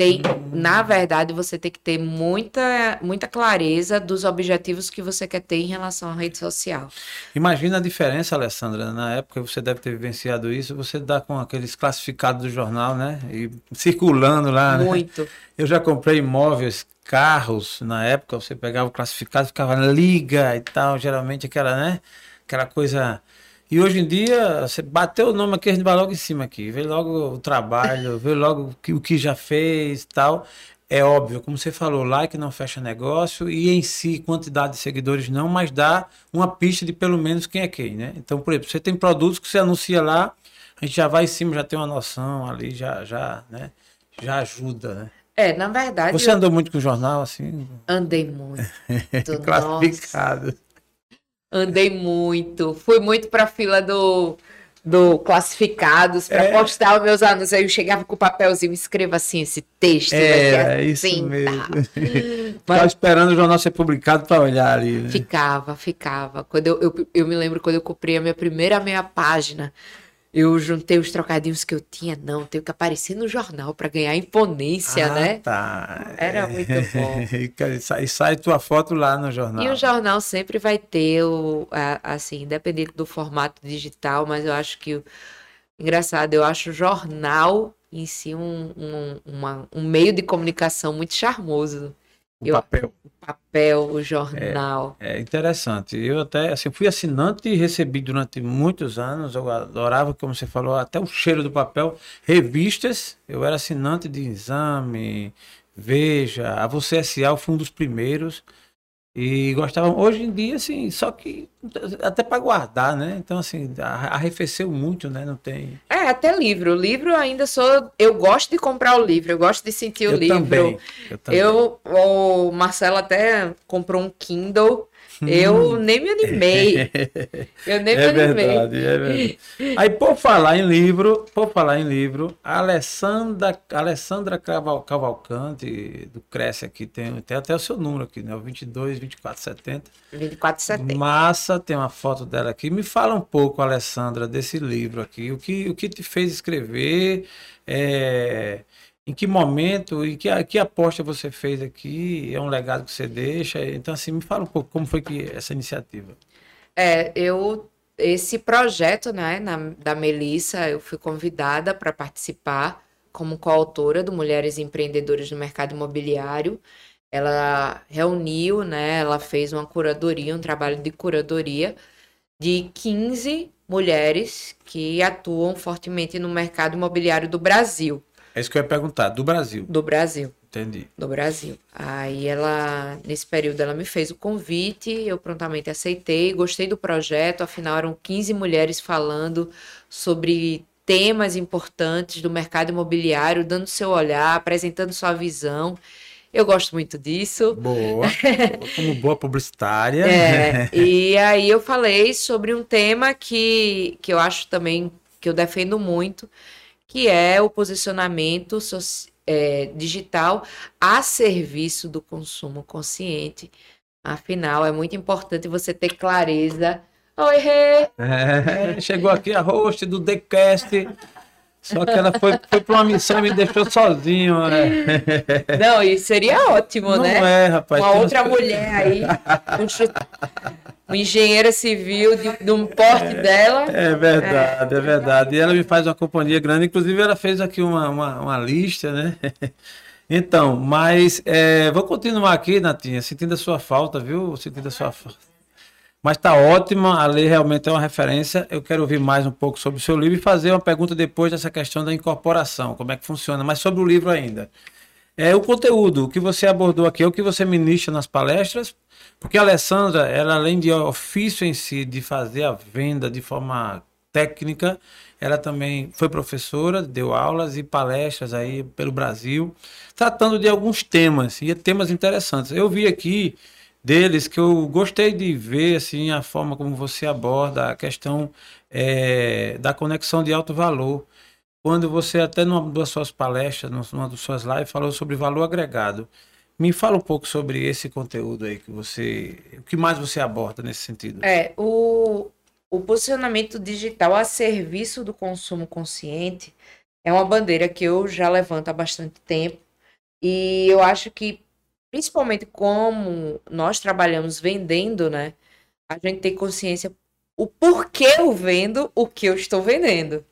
tem, na verdade, você tem que ter muita, muita clareza dos objetivos que você quer ter em relação à rede social. Imagina a diferença, Alessandra. Na época você deve ter vivenciado isso. Você dá com aqueles classificados do jornal, né? E circulando lá. Né? Muito. Né? Eu já comprei imóveis carros, na época, você pegava o classificado, ficava liga e tal, geralmente aquela, né? Aquela coisa. E hoje em dia, você bateu o nome aqui, a gente vai logo em cima aqui, vê logo o trabalho, vê logo o que, o que já fez e tal. É óbvio, como você falou, like não fecha negócio e em si quantidade de seguidores não, mas dá uma pista de pelo menos quem é quem, né? Então, por exemplo, você tem produtos que você anuncia lá, a gente já vai em cima, já tem uma noção ali, já, já, né? Já ajuda, né? É, na verdade. Você eu... andou muito com o jornal, assim? Andei muito. Classificado. Nossa. Andei muito. Fui muito para a fila do, do classificados para É. postar os meus anúncios. Aí eu chegava com o papelzinho, escreva assim esse texto. É, isso assim, mesmo. tá. Tava esperando o jornal ser publicado para olhar ali. Né? Ficava, ficava. Quando eu, eu, eu me lembro quando eu comprei a minha primeira meia página, eu juntei os trocadinhos que eu tinha. Não, tenho que aparecer no jornal para ganhar imponência, Ah, né? Tá. Era muito bom. e sai, sai tua foto lá no jornal. E o jornal sempre vai ter o, a- assim, independente do formato digital, mas eu acho que engraçado, eu acho o jornal em si um, um, uma- um meio de comunicação muito charmoso. O eu- papel. O papel, o jornal. É interessante. Eu até assim, fui assinante e recebi durante muitos anos. Eu adorava, como você falou, até o cheiro do papel. Revistas, eu era assinante de Exame, Veja, a Você S.A. fui um dos primeiros. E gostava, hoje em dia, assim, só que até para guardar, né? Então, assim, arrefeceu muito, né? Não tem. É, até livro. Livro ainda sou. Eu gosto de comprar o livro, eu gosto de sentir o eu livro. também. Eu também. Eu, o Marcelo até comprou um Kindle. Eu nem me animei. Eu nem me É animei. verdade, é verdade. Aí, por falar em livro, por falar em livro, a Alessandra, Alessandra Caval- Cavalcante, do Cresce aqui, tem, tem até o seu número aqui, né? O 22 24 70. 24 de setembro. Massa, tem uma foto dela aqui. Me fala um pouco, Alessandra, desse livro aqui. O que, o que te fez escrever? é, em que momento e que, que aposta você fez aqui? É um legado que você deixa? Então, assim, me fala um pouco como foi que essa iniciativa. É, eu esse projeto, né, na- da Melissa, eu fui convidada para participar como coautora do Mulheres Empreendedoras no Mercado Imobiliário. Ela reuniu, né, ela fez uma curadoria, um trabalho de curadoria de 15 mulheres que atuam fortemente no mercado imobiliário do Brasil, É isso que eu ia perguntar, do Brasil. do Brasil. Entendi. do Brasil. Aí ela, nesse período, ela me fez o convite, eu prontamente aceitei, gostei do projeto, afinal eram 15 mulheres falando sobre temas importantes do mercado imobiliário, dando seu olhar, apresentando sua visão. Eu gosto muito disso. Boa. Como boa publicitária. É, e aí eu falei sobre um tema que, que eu acho também que eu defendo muito, que é o posicionamento é, digital a serviço do consumo consciente. Afinal, é muito importante você ter clareza. Oi, Rê! É, chegou aqui a host do TheCast. Só que ela foi, foi para uma missão e me deixou sozinho. né? Não, e seria ótimo, Não né? é, rapaz. Uma outra mulher aí, uma engenheira civil de, de um porte dela. É verdade, é verdade. E ela me faz uma companhia grande. Inclusive, ela fez aqui uma, uma, uma lista, né? Então, mas é, vou continuar aqui, Natinha, sentindo a sua falta, viu? Sentindo a sua falta. Mas tá ótima, a lei realmente é uma referência. Eu quero ouvir mais um pouco sobre o seu livro e fazer uma pergunta depois dessa questão da incorporação, como é que funciona, mas sobre o livro ainda. É o conteúdo, o que você abordou aqui, é o que você ministra nas palestras, porque a Alessandra, ela além de ofício em si, de fazer a venda de forma técnica, ela também foi professora, deu aulas e palestras aí pelo Brasil, tratando de alguns temas, e temas interessantes. Eu vi aqui deles que eu gostei de ver assim a forma como você aborda a questão eh, da conexão de alto valor. Quando você até numa das suas palestras, numa das suas lives, falou sobre valor agregado. Me fala um pouco sobre esse conteúdo aí que você, o que mais você aborda nesse sentido? É, o, o posicionamento digital a serviço do consumo consciente é uma bandeira que eu já levanto há bastante tempo. E eu acho que, principalmente como nós trabalhamos vendendo, né? A gente tem consciência o porquê eu vendo o que eu estou vendendo.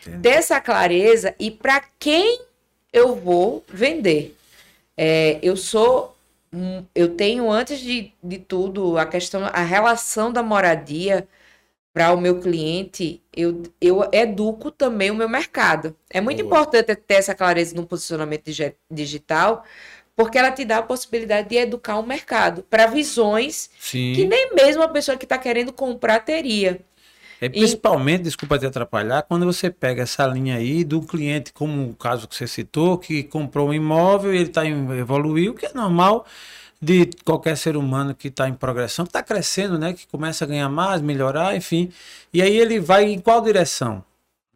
Entendi. Ter essa clareza e para quem eu vou vender. É, eu sou eu tenho antes de, de tudo a questão, a relação da moradia para o meu cliente, eu, eu educo também o meu mercado. É muito Boa. importante ter essa clareza no posicionamento digi- digital, porque ela te dá a possibilidade de educar o mercado para visões Sim. que nem mesmo a pessoa que está querendo comprar teria. É, principalmente, desculpa te atrapalhar, quando você pega essa linha aí do cliente, como o caso que você citou, que comprou um imóvel e ele tá em, evoluiu, que é normal. de qualquer ser humano que está em progressão, que está crescendo, né? Que começa a ganhar mais, melhorar, enfim. E aí ele vai em qual direção?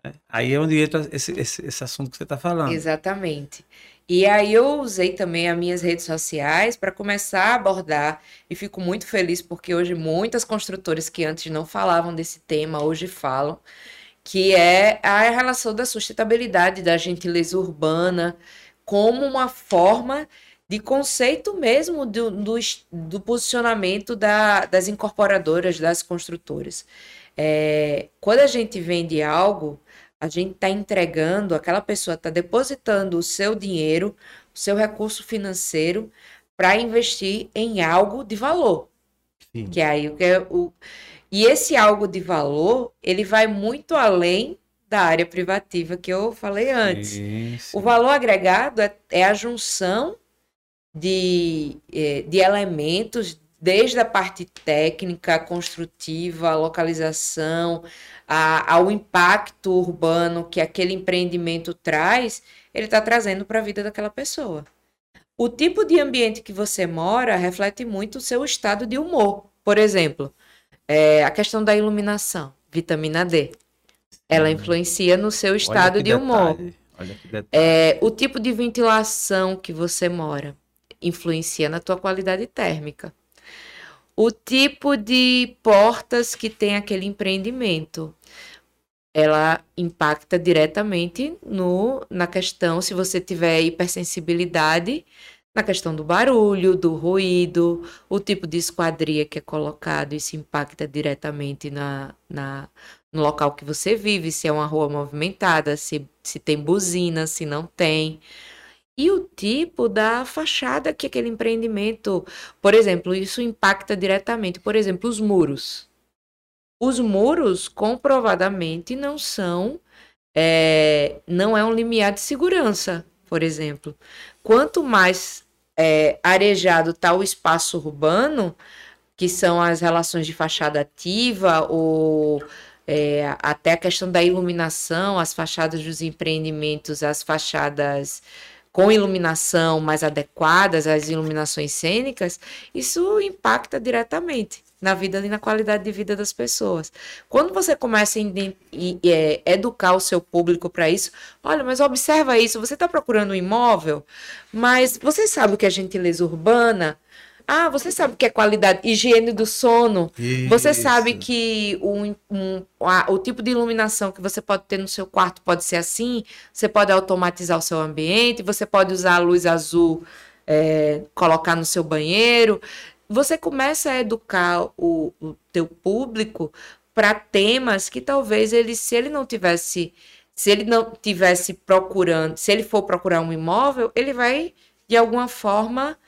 É, aí é onde entra esse, esse, esse assunto que você está falando. Exatamente. E aí eu usei também as minhas redes sociais para começar a abordar e fico muito feliz porque hoje muitas construtoras que antes não falavam desse tema hoje falam, que é a relação da sustentabilidade da gentileza urbana como uma forma de conceito mesmo do, do, do posicionamento da, das incorporadoras, das construtoras. É, quando a gente vende algo, a gente está entregando, aquela pessoa está depositando o seu dinheiro, o seu recurso financeiro para investir em algo de valor. Sim. Que é aí o que é o e esse algo de valor, ele vai muito além da área privativa que eu falei antes. Sim, sim. O valor agregado é, é a junção de, é, de elementos desde a parte técnica, construtiva, a localização, a, ao impacto urbano que aquele empreendimento traz, ele está trazendo para a vida daquela pessoa. O tipo de ambiente que você mora reflete muito o seu estado de humor. Por exemplo, é, a questão da iluminação, vitamina D. Ela influencia no seu estado de humor. É, o tipo de ventilação que você mora influencia na tua qualidade térmica o tipo de portas que tem aquele empreendimento. Ela impacta diretamente no, na questão, se você tiver hipersensibilidade, na questão do barulho, do ruído, o tipo de esquadria que é colocado, isso impacta diretamente na, na, no local que você vive, se é uma rua movimentada, se, se tem buzina, se não tem e o tipo da fachada que aquele empreendimento, por exemplo, isso impacta diretamente, por exemplo, os muros. Os muros comprovadamente não são, é, não é um limiar de segurança, por exemplo. Quanto mais é, arejado está o espaço urbano, que são as relações de fachada ativa ou é, até a questão da iluminação, as fachadas dos empreendimentos, as fachadas com iluminação mais adequadas, as iluminações cênicas, isso impacta diretamente na vida e na qualidade de vida das pessoas. Quando você começa a é, educar o seu público para isso, olha, mas observa isso, você está procurando um imóvel, mas você sabe o que é gentileza urbana? Ah, você sabe que é qualidade, higiene do sono. Isso. Você sabe que um, um, a, o tipo de iluminação que você pode ter no seu quarto pode ser assim. Você pode automatizar o seu ambiente. Você pode usar a luz azul, é, colocar no seu banheiro. Você começa a educar o, o teu público para temas que talvez ele, se ele não tivesse, se ele não tivesse procurando, se ele for procurar um imóvel, ele vai de alguma forma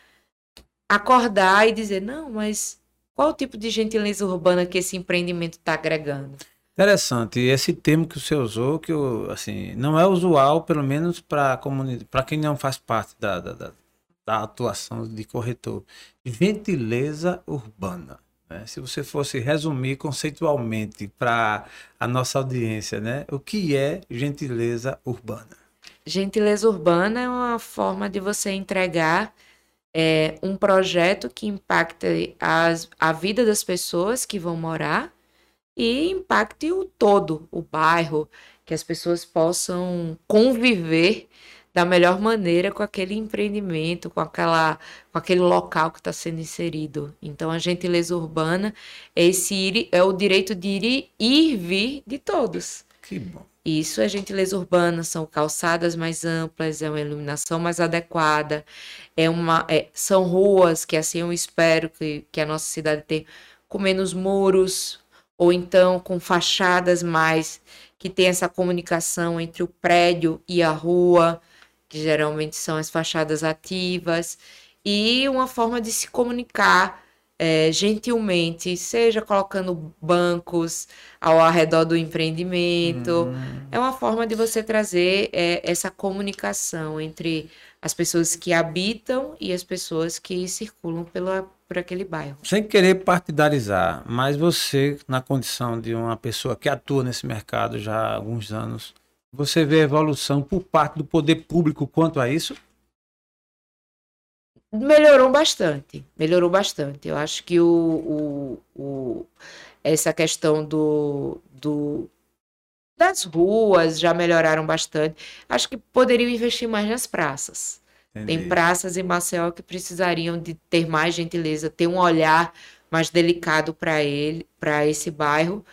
acordar e dizer, não, mas qual o tipo de gentileza urbana que esse empreendimento está agregando? Interessante. E esse termo que você usou, que eu, assim, não é usual, pelo menos para comunidade, para quem não faz parte da, da, da, da, atuação de corretor. Gentileza urbana. Né? Se você fosse resumir conceitualmente para a nossa audiência, né? o que é gentileza urbana? Gentileza urbana é uma forma de você entregar é, um projeto que impacta as, a vida das pessoas que vão morar e impacte o todo, o bairro, que as pessoas possam conviver da melhor maneira com aquele empreendimento, com, aquela, com aquele local que está sendo inserido. Então, a gentileza urbana é, esse ir, é o direito de ir e ir vir de todos. Que bom. Isso é gentileza urbana, são calçadas mais amplas, é uma iluminação mais adequada, é uma, é, são ruas que assim eu espero que, que a nossa cidade tenha com menos muros, ou então com fachadas mais que tem essa comunicação entre o prédio e a rua, que geralmente são as fachadas ativas, e uma forma de se comunicar é, gentilmente, seja colocando bancos ao redor do empreendimento. Hum. É uma forma de você trazer é, essa comunicação entre as pessoas que habitam e as pessoas que circulam pela, por aquele bairro. Sem querer partidarizar, mas você, na condição de uma pessoa que atua nesse mercado já há alguns anos, você vê evolução por parte do poder público quanto a isso? Melhorou bastante, melhorou bastante. Eu acho que o, o, o essa questão do, do, das ruas já melhoraram bastante. Acho que poderiam investir mais nas praças. Entendi. Tem praças em Maceió que precisariam de ter mais gentileza, ter um olhar mais delicado para ele, para esse bairro.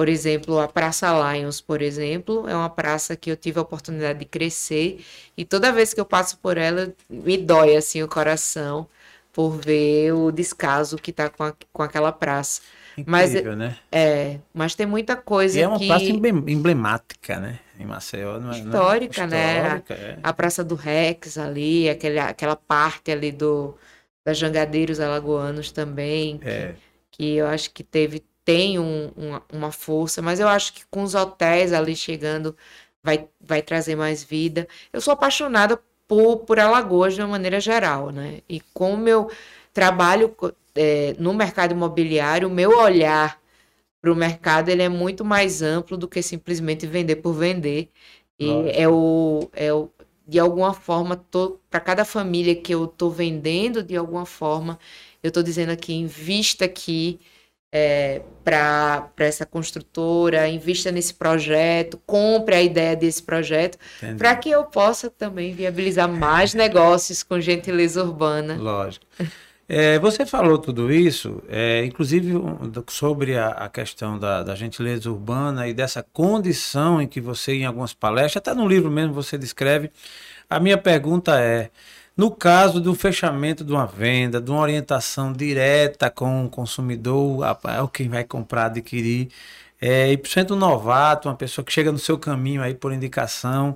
Por exemplo, a Praça Lions, por exemplo, é uma praça que eu tive a oportunidade de crescer e toda vez que eu passo por ela me dói assim o coração por ver o descaso que está com, com aquela praça. Incrível, mas, né? É, mas tem muita coisa e é uma que... praça emblemática, né? Em Maceió. Não é, histórica, não é... né? Histórica, é. A Praça do Rex ali, aquele, aquela parte ali do da Jangadeiros Alagoanos também, que, é. que eu acho que teve tem um, uma, uma força, mas eu acho que com os hotéis ali chegando vai, vai trazer mais vida. Eu sou apaixonada por, por Alagoas de uma maneira geral, né? E como eu trabalho é, no mercado imobiliário, o meu olhar para o mercado ele é muito mais amplo do que simplesmente vender por vender. E é o, é o, de alguma forma, para cada família que eu estou vendendo, de alguma forma, eu estou dizendo aqui, invista aqui é, para essa construtora, invista nesse projeto, compre a ideia desse projeto, para que eu possa também viabilizar mais negócios com gentileza urbana. Lógico. É, você falou tudo isso, é, inclusive sobre a, a questão da, da, gentileza urbana e dessa condição em que você, em algumas palestras, até no livro mesmo você descreve. A minha pergunta é: no caso do fechamento de uma venda, de uma orientação direta com o consumidor, é o quem vai comprar, adquirir, é, e por um novato, uma pessoa que chega no seu caminho aí por indicação,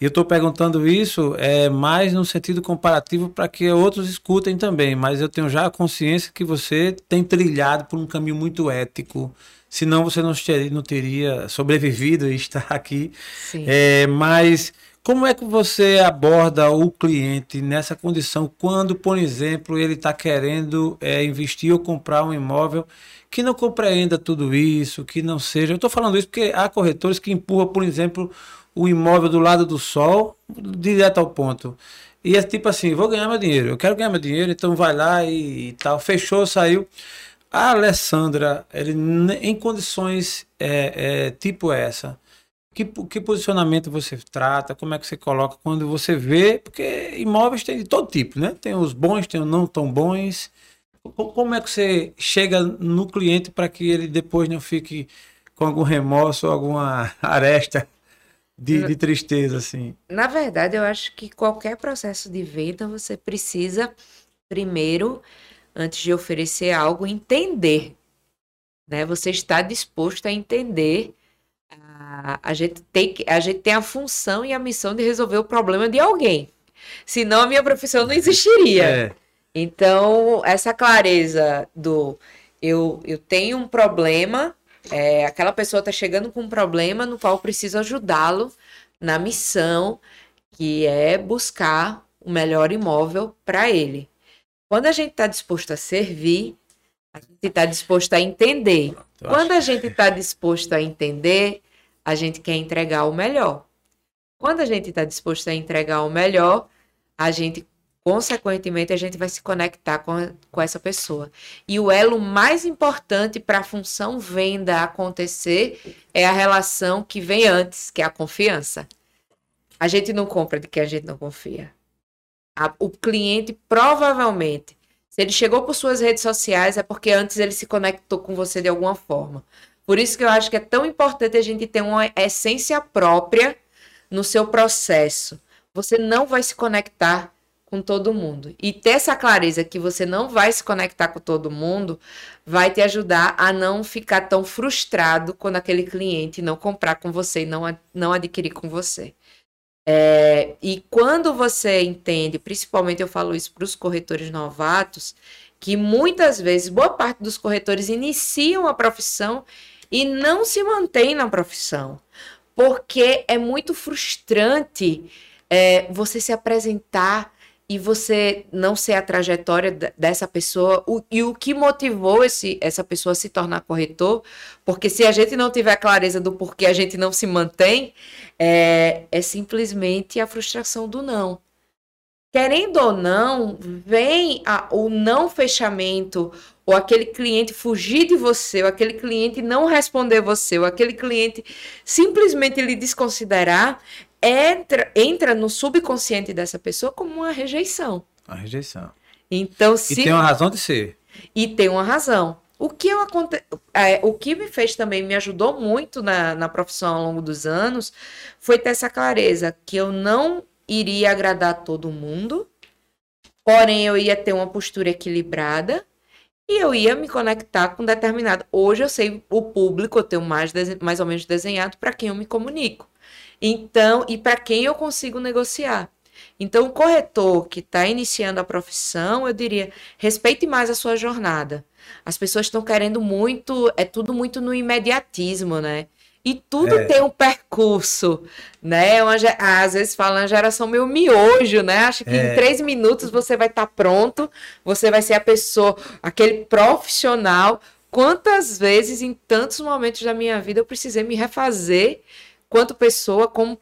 e eu estou perguntando isso é, mais no sentido comparativo para que outros escutem também, mas eu tenho já a consciência que você tem trilhado por um caminho muito ético, senão você não teria, não teria sobrevivido e estar aqui. É, mas como é que você aborda o cliente nessa condição quando, por exemplo, ele está querendo é, investir ou comprar um imóvel que não compreenda tudo isso, que não seja. Eu estou falando isso porque há corretores que empurram, por exemplo, o imóvel do lado do sol, direto ao ponto. E é tipo assim, vou ganhar meu dinheiro, eu quero ganhar meu dinheiro, então vai lá e, e tal. Fechou, saiu. A Alessandra, ele, em condições é, é, tipo essa, que, que posicionamento você trata, como é que você coloca quando você vê, porque imóveis tem de todo tipo, né? Tem os bons, tem os não tão bons. Como é que você chega no cliente para que ele depois não fique com algum remorso, alguma aresta de, de tristeza, assim. Na verdade, eu acho que qualquer processo de venda você precisa, primeiro, antes de oferecer algo, entender. Né? Você está disposto a entender. A, a, gente tem, a gente tem a função e a missão de resolver o problema de alguém. Senão a minha profissão não existiria. É. Então, essa clareza do eu, eu tenho um problema é, aquela pessoa está chegando com um problema no qual eu preciso ajudá-lo na missão, que é buscar o melhor imóvel para ele. Quando a gente está disposto a servir, a gente está disposto a entender. Quando a gente está disposto a entender, a gente quer entregar o melhor. Quando a gente está disposto a entregar o melhor, a gente consequentemente, a gente vai se conectar com, com essa pessoa. E o elo mais importante para a função venda acontecer é a relação que vem antes, que é a confiança. A gente não compra de quem a gente não confia. A, o cliente provavelmente, se ele chegou por suas redes sociais, é porque antes ele se conectou com você de alguma forma. Por isso que eu acho que é tão importante a gente ter uma essência própria no seu processo. Você não vai se conectar com todo mundo. E ter essa clareza que você não vai se conectar com todo mundo vai te ajudar a não ficar tão frustrado quando aquele cliente não comprar com você e não, não adquirir com você. É, e quando você entende, principalmente eu falo isso para os corretores novatos, que muitas vezes boa parte dos corretores iniciam a profissão e não se mantém na profissão, porque é muito frustrante é, você se apresentar e você não ser a trajetória dessa pessoa o, e o que motivou esse, essa pessoa a se tornar corretor, porque se a gente não tiver clareza do porquê a gente não se mantém, é, é simplesmente a frustração do não. querendo ou não, vem a, o não fechamento, ou aquele cliente fugir de você, ou aquele cliente não responder você, ou aquele cliente simplesmente lhe desconsiderar, entra, entra no subconsciente dessa pessoa como uma rejeição. A rejeição. Então, se... E tem uma razão de ser. E tem uma razão. O que, eu aconte... É, o que me fez também, me ajudou muito na, na profissão ao longo dos anos, foi ter essa clareza que eu não iria agradar todo mundo, porém eu ia ter uma postura equilibrada e eu ia me conectar com determinado. Hoje eu sei o público, eu tenho mais, mais ou menos desenhado para quem eu me comunico. Então, e para quem eu consigo negociar. Então, o corretor que está iniciando a profissão, eu diria, respeite mais a sua jornada. As pessoas estão querendo muito, é tudo muito no imediatismo, né? E tudo é. tem um percurso, né? Uma, às vezes fala uma geração meio miojo, né? Acho que é. em três minutos você vai estar tá pronto, você vai ser a pessoa, aquele profissional. Quantas vezes, em tantos momentos da minha vida, eu precisei me refazer quanto pessoa, como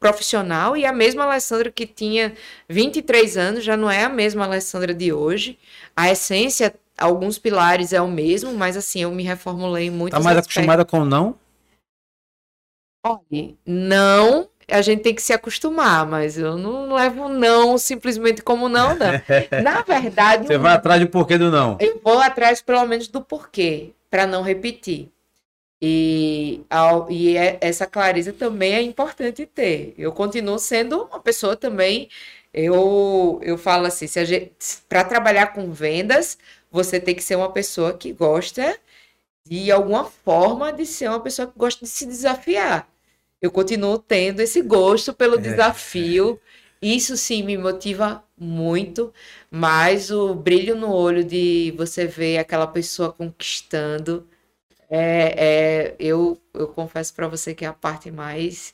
profissional, e a mesma Alessandra que tinha 23 anos já não é a mesma Alessandra de hoje. A essência, alguns pilares é o mesmo, mas assim, eu me reformulei muito. Tá mais aspectos. acostumada com não? Olha, não, a gente tem que se acostumar, mas eu não levo não simplesmente como não, não. Na verdade. Você vai atrás do porquê do não? Eu vou atrás, pelo menos, do porquê, para não repetir. E, ao, e é, essa clareza também é importante ter. Eu continuo sendo uma pessoa também. Eu, eu falo assim: para trabalhar com vendas, você tem que ser uma pessoa que gosta de alguma forma de ser uma pessoa que gosta de se desafiar. Eu continuo tendo esse gosto pelo é. desafio. Isso sim me motiva muito, mas o brilho no olho de você ver aquela pessoa conquistando é, é, eu, eu confesso para você que é a parte mais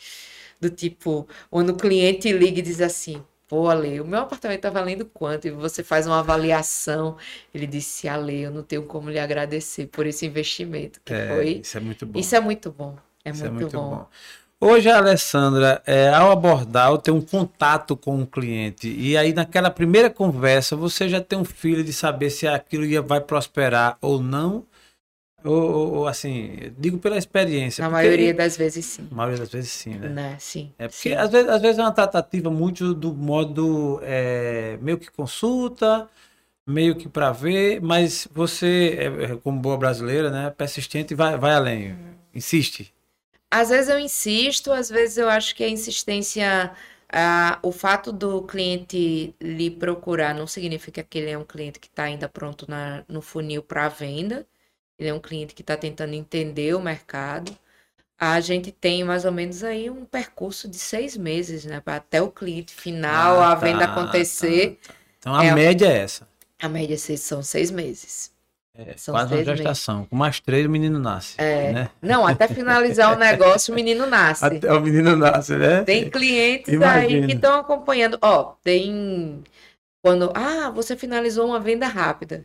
do tipo, quando o cliente liga e diz assim, pô, Ale, o meu apartamento tá valendo quanto? E você faz uma avaliação. Ele disse, Ale, eu não tenho como lhe agradecer por esse investimento. Que é, foi... Isso é muito bom. Isso é muito bom. É, muito, é muito, bom. bom. Hoje, Alessandra, é, ao abordar, eu tenho um contato com o cliente, e aí naquela primeira conversa, você já tem um filho de saber se aquilo ia, vai prosperar ou não, ou, ou, assim, digo pela experiência. Na maioria das vezes sim. Na maioria das vezes sim, né? né? Sim. É porque sim. Às, vezes, às vezes é uma tratativa muito do modo é, meio que consulta, meio que para ver, mas você, é, é, como boa brasileira, né, persistente, vai, vai além, uhum. insiste. Às vezes eu insisto, às vezes eu acho que a insistência, ah, o fato do cliente lhe procurar não significa que ele é um cliente que está ainda pronto na, no funil para venda. Ele é um cliente que está tentando entender o mercado. A gente tem mais ou menos aí um percurso de seis meses, né? Até o cliente final, ah, a venda tá, acontecer. Tá, tá. Então a é, média é essa. A média são seis meses. É, são quase uma gestação. Meses. Com mais três, o menino nasce. É. Né? Não, até finalizar o negócio, o menino nasce. Até o menino nasce, né? Tem clientes Imagina. aí que estão acompanhando. Ó, tem. Quando. Ah, você finalizou uma venda rápida.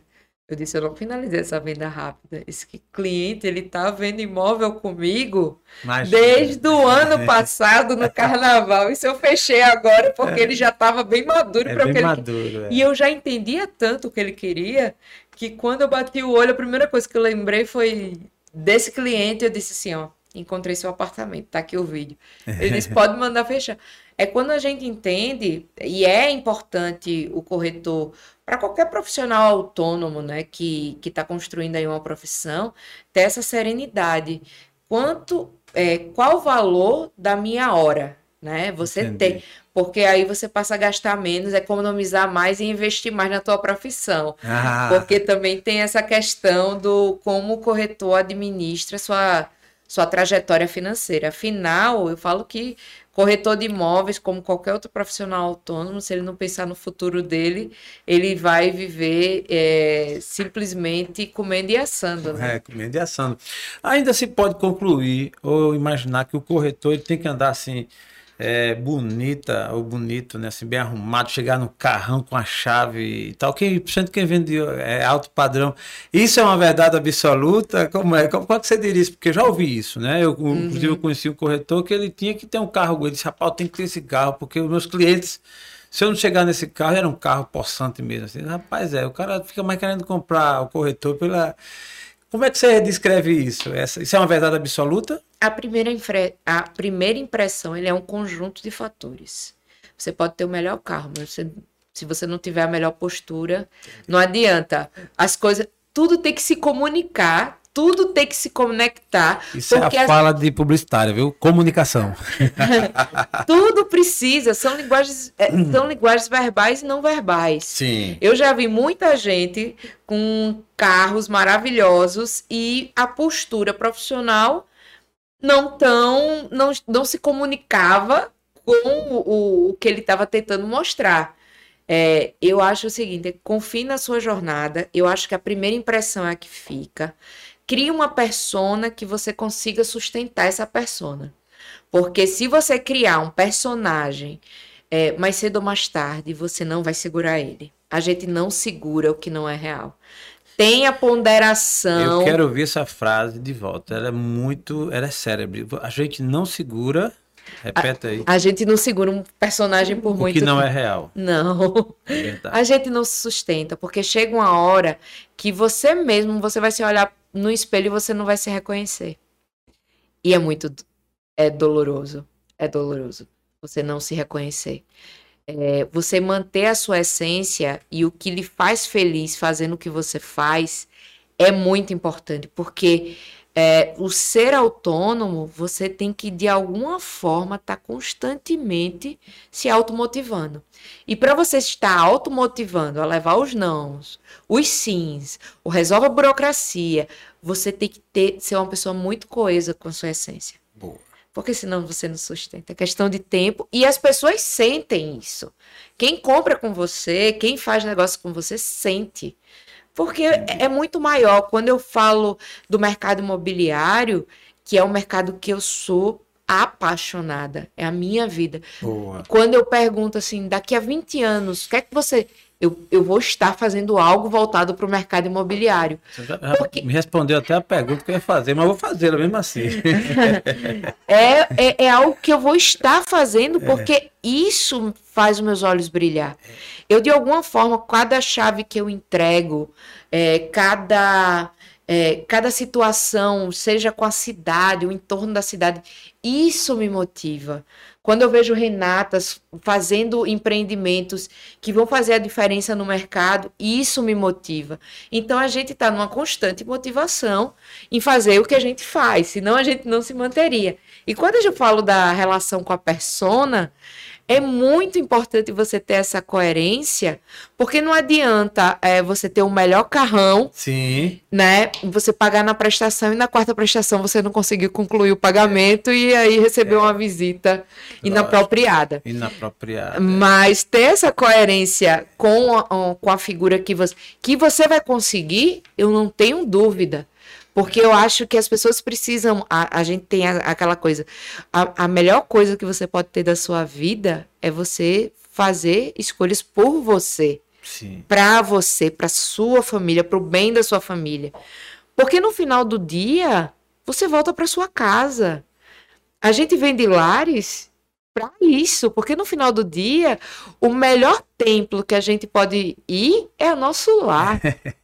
Eu disse, eu não finalizei essa venda rápida. Esse cliente, ele tá vendo imóvel comigo Imagina. desde o ano passado no carnaval. Isso eu fechei agora porque é. ele já estava bem maduro é para o que maduro, ele... É. E eu já entendia tanto o que ele queria que quando eu bati o olho, a primeira coisa que eu lembrei foi desse cliente. Eu disse assim, ó, encontrei seu apartamento, tá aqui o vídeo. Ele disse, pode mandar fechar. É quando a gente entende, e é importante o corretor, para qualquer profissional autônomo, né, que está construindo aí uma profissão, ter essa serenidade. Quanto, é, qual o valor da minha hora, né? Você Entendi. tem, porque aí você passa a gastar menos, economizar mais e investir mais na tua profissão. Ah. Porque também tem essa questão do como o corretor administra sua sua trajetória financeira. Afinal, eu falo que corretor de imóveis, como qualquer outro profissional autônomo, se ele não pensar no futuro dele, ele vai viver é, simplesmente comendo e assando. Né? É, comendo e assando. Ainda se pode concluir ou imaginar que o corretor ele tem que andar assim é, bonita ou bonito, né? Assim, bem arrumado, chegar no carrão com a chave e tal. Quem, principalmente quem vende é, alto padrão. Isso é uma verdade absoluta? Como é? Como, como que você diria isso? Porque eu já ouvi isso, né? Eu, uhum. Inclusive, eu conheci um corretor que ele tinha que ter um carro. Ele disse, rapaz, tem que ter esse carro, porque os meus clientes Se eu não chegar nesse carro, era um carro possante mesmo. Assim, rapaz, é, o cara fica mais querendo comprar o corretor pela. Como é que você descreve isso? Essa, isso é uma verdade absoluta? A primeira, a primeira impressão é um conjunto de fatores. Você pode ter o melhor carro, mas você, se você não tiver a melhor postura, não adianta. As coisas. Tudo tem que se comunicar tudo tem que se conectar. Isso é a fala de publicitária, viu? Comunicação. tudo precisa, são linguagens, é, são linguagens verbais e não verbais. Sim. Eu já vi muita gente com carros maravilhosos e a postura profissional não tão não, não se comunicava com o, o que ele estava tentando mostrar. É, eu acho o seguinte: confie na sua jornada. Eu acho que a primeira impressão é a que fica. Crie uma persona que você consiga sustentar essa persona. Porque se você criar um personagem é, mais cedo ou mais tarde, você não vai segurar ele. A gente não segura o que não é real. Tenha ponderação. Eu quero ouvir essa frase de volta. Ela é muito. Ela é cérebro. A gente não segura. Repete aí. A, a gente não segura um personagem por o muito que não tempo. é real. Não. É. A gente não se sustenta, porque chega uma hora que você mesmo, você vai se olhar no espelho você não vai se reconhecer. E é muito é doloroso. É doloroso você não se reconhecer. É, você manter a sua essência e o que lhe faz feliz fazendo o que você faz é muito importante, porque é, o ser autônomo, você tem que, de alguma forma, estar tá constantemente se automotivando. E para você estar automotivando a levar os nãos, os sims, o resolve a burocracia, você tem que ter, ser uma pessoa muito coesa com a sua essência. Boa. Porque senão você não sustenta. É questão de tempo. E as pessoas sentem isso. Quem compra com você, quem faz negócio com você, sente. Porque é muito maior. Quando eu falo do mercado imobiliário, que é um mercado que eu sou apaixonada, é a minha vida. Boa. Quando eu pergunto assim, daqui a 20 anos, o que é que você. Eu, eu vou estar fazendo algo voltado para o mercado imobiliário. Você já, Porque... Me respondeu até a pergunta que eu ia fazer, mas eu vou fazê-la mesmo assim. é, é, é, algo que eu vou estar fazendo é. porque é. isso faz os meus olhos brilhar. Eu, de alguma forma, cada chave que eu entrego, é, cada, é, cada situação, seja com a cidade, o entorno da cidade, isso me motiva. Quando eu vejo Renatas fazendo empreendimentos que vão fazer a diferença no mercado, isso me motiva. Então a gente está numa constante motivação em fazer o que a gente faz, senão a gente não se manteria. E quando eu falo da relação com a persona, é muito importante você ter essa coerência, porque não adianta é, você ter o melhor carrão, Sim. né? Você pagar na prestação e na quarta prestação você não conseguir concluir o pagamento e aí receber é. uma visita inapropriada. Inapropriada. Mas ter essa coerência com a, com a figura que você, que você vai conseguir, eu não tenho dúvida. Porque eu acho que as pessoas precisam. A, a gente tem a, aquela coisa. A, a melhor coisa que você pode ter da sua vida é você fazer escolhas por você. Para você, para sua família, para o bem da sua família. Porque no final do dia, você volta para sua casa. A gente vem de lares para isso, porque no final do dia, o melhor templo que a gente pode ir é o nosso lar.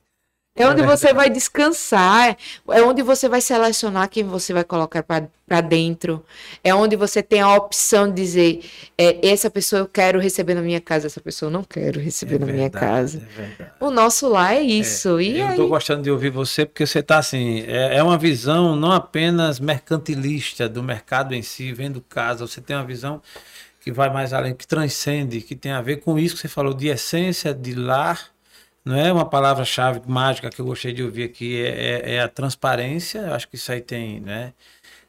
É onde você vai descansar, é onde você vai selecionar quem você vai colocar para dentro, é onde você tem a opção de dizer: é, essa pessoa eu quero receber na minha casa, essa pessoa eu não quero receber é na verdade, minha casa. É o nosso lá é isso. É, e eu estou gostando de ouvir você porque você está assim: é, é, uma visão não apenas mercantilista do mercado em si, vendo casa, você tem uma visão que vai mais além, que transcende, que tem a ver com isso que você falou de essência, de lar não é uma palavra-chave mágica que eu gostei de ouvir aqui, é, é, é, a transparência. Eu acho que isso aí tem, né?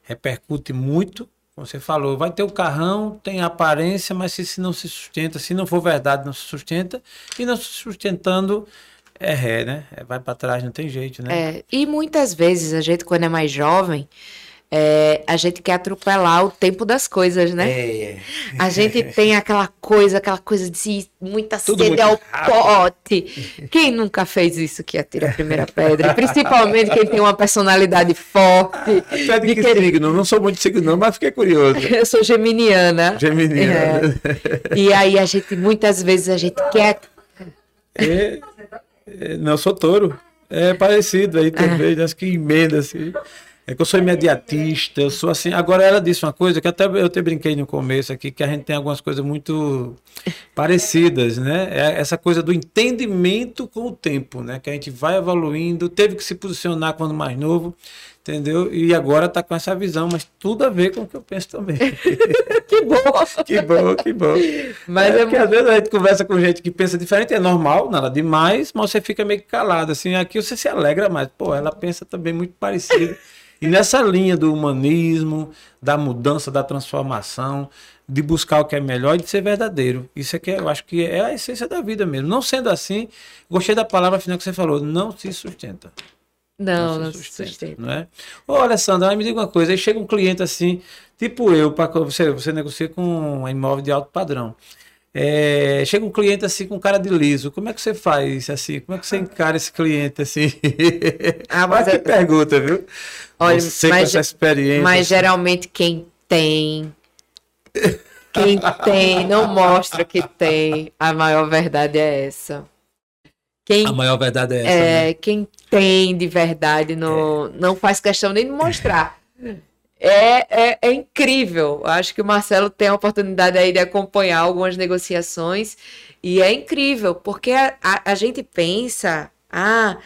Repercute muito. Você falou, vai ter o carrão, tem aparência, mas se, se não se sustenta, se não for verdade, não se sustenta. E não se sustentando, é ré, né? É, vai para trás, não tem jeito, né? É, e muitas vezes a gente, quando é mais jovem, é, a gente quer atropelar o tempo das coisas, né? É. A gente tem aquela coisa, aquela coisa de muita Tudo sede ao rápido. pote. Quem nunca fez isso que atira a primeira pedra? Principalmente quem tem uma personalidade forte. É de que querer- signo? Não sou muito signo, não, mas fiquei curioso. Eu sou geminiana. Geminiano. É. E aí a gente, muitas vezes, a gente quer. É, é, não, eu sou touro. É parecido aí também, acho que emenda assim. É que eu sou imediatista, eu sou assim. Agora ela disse uma coisa que até eu até brinquei no começo aqui, que a gente tem algumas coisas muito parecidas, né? É essa coisa do entendimento com o tempo, né? Que a gente vai evoluindo, teve que se posicionar quando mais novo, entendeu? E agora tá com essa visão, mas tudo a ver com o que eu penso também. Que bom! que bom, que bom. Mas é é porque às vezes a gente conversa com gente que pensa diferente, é normal, nada demais, mas você fica meio calado, assim, aqui você se alegra mais. Pô, ela pensa também muito parecido. E nessa linha do humanismo, da mudança, da transformação, de buscar o que é melhor e de ser verdadeiro. Isso é que eu acho que é a essência da vida mesmo. Não sendo assim, gostei da palavra final que você falou, não se sustenta. Não, se não se sustenta. Não é? Ô, Alessandra, me diga uma coisa, aí chega um cliente assim, tipo eu, pra, você, você negocia com um imóvel de alto padrão. É, chega um cliente assim com cara de liso, como é que você faz assim? Como é que você encara esse cliente assim? Ah, mas que é- pergunta, viu? Olha, você com mas- essa experiência. Mas assim, geralmente quem tem. Quem tem não mostra que tem. A maior verdade é essa. Quem, a maior verdade é essa. né? é, quem tem de verdade não, não faz questão nem de mostrar. É, é, é incrível. Acho que o Marcelo tem a oportunidade aí de acompanhar algumas negociações e é incrível, porque a, a, a gente pensa, ah,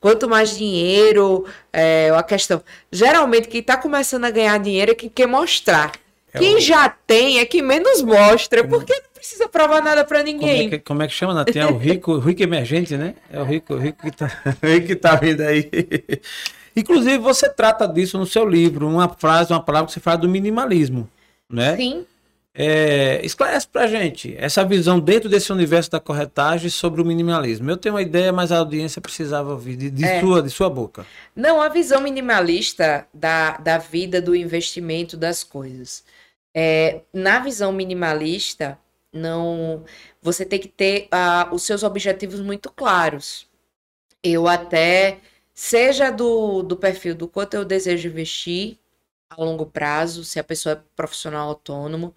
quanto mais dinheiro, é a questão. Geralmente, quem está começando a ganhar dinheiro é quem quer mostrar. É quem o- já tem é que menos mostra, porque não precisa provar nada para Como é, ninguém. que, como é que chama, Nath? É o rico, rico emergente, né? É o rico, rico que tá, rico que tá vindo aí. Inclusive, você trata disso no seu livro, uma frase, uma palavra que você fala do minimalismo, né? Sim. É, esclarece pra gente essa visão dentro desse universo da corretagem sobre o minimalismo. Eu tenho uma ideia, mas a audiência precisava ouvir de, de É. sua, de sua boca. Não, a visão minimalista da, da vida, do investimento das coisas. É, na visão minimalista, não, você tem que ter ah, os seus objetivos muito claros. Eu até, seja do, do perfil do quanto eu desejo investir a longo prazo, se a pessoa é profissional autônomo,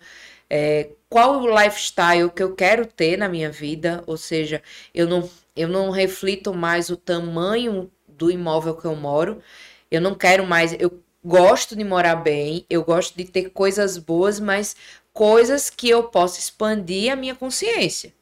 é, qual o lifestyle que eu quero ter na minha vida, ou seja, eu não, eu não reflito mais o tamanho do imóvel que eu moro, eu não quero mais, eu gosto de morar bem, eu gosto de ter coisas boas, mas coisas que eu possa expandir a minha consciência.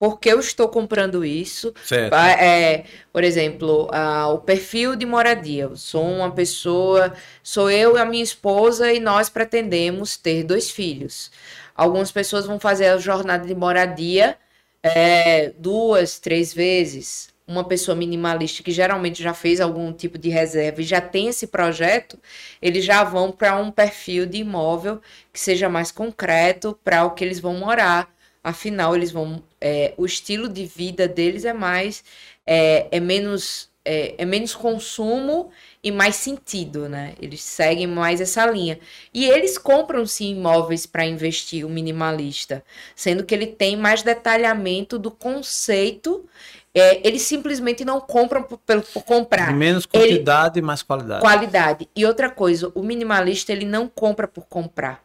Porque eu estou comprando isso, Certo. Ba- é, por exemplo, ah, o perfil de moradia. Eu sou uma pessoa, sou eu e a minha esposa e nós pretendemos ter dois filhos. Algumas pessoas vão fazer a jornada de moradia é, duas, três vezes. Uma pessoa minimalista que geralmente já fez algum tipo de reserva e já tem esse projeto, eles já vão para um perfil de imóvel que seja mais concreto para o que eles vão morar. Afinal, eles vão. é, o estilo de vida deles é mais. É, é menos. É, é menos consumo e mais sentido, né? Eles seguem mais essa linha. E eles compram sim imóveis para investir, o minimalista, sendo que ele tem mais detalhamento do conceito. É, eles simplesmente não compram por, por comprar Menos quantidade e mais qualidade. qualidade. E outra coisa, o minimalista ele não compra por comprar.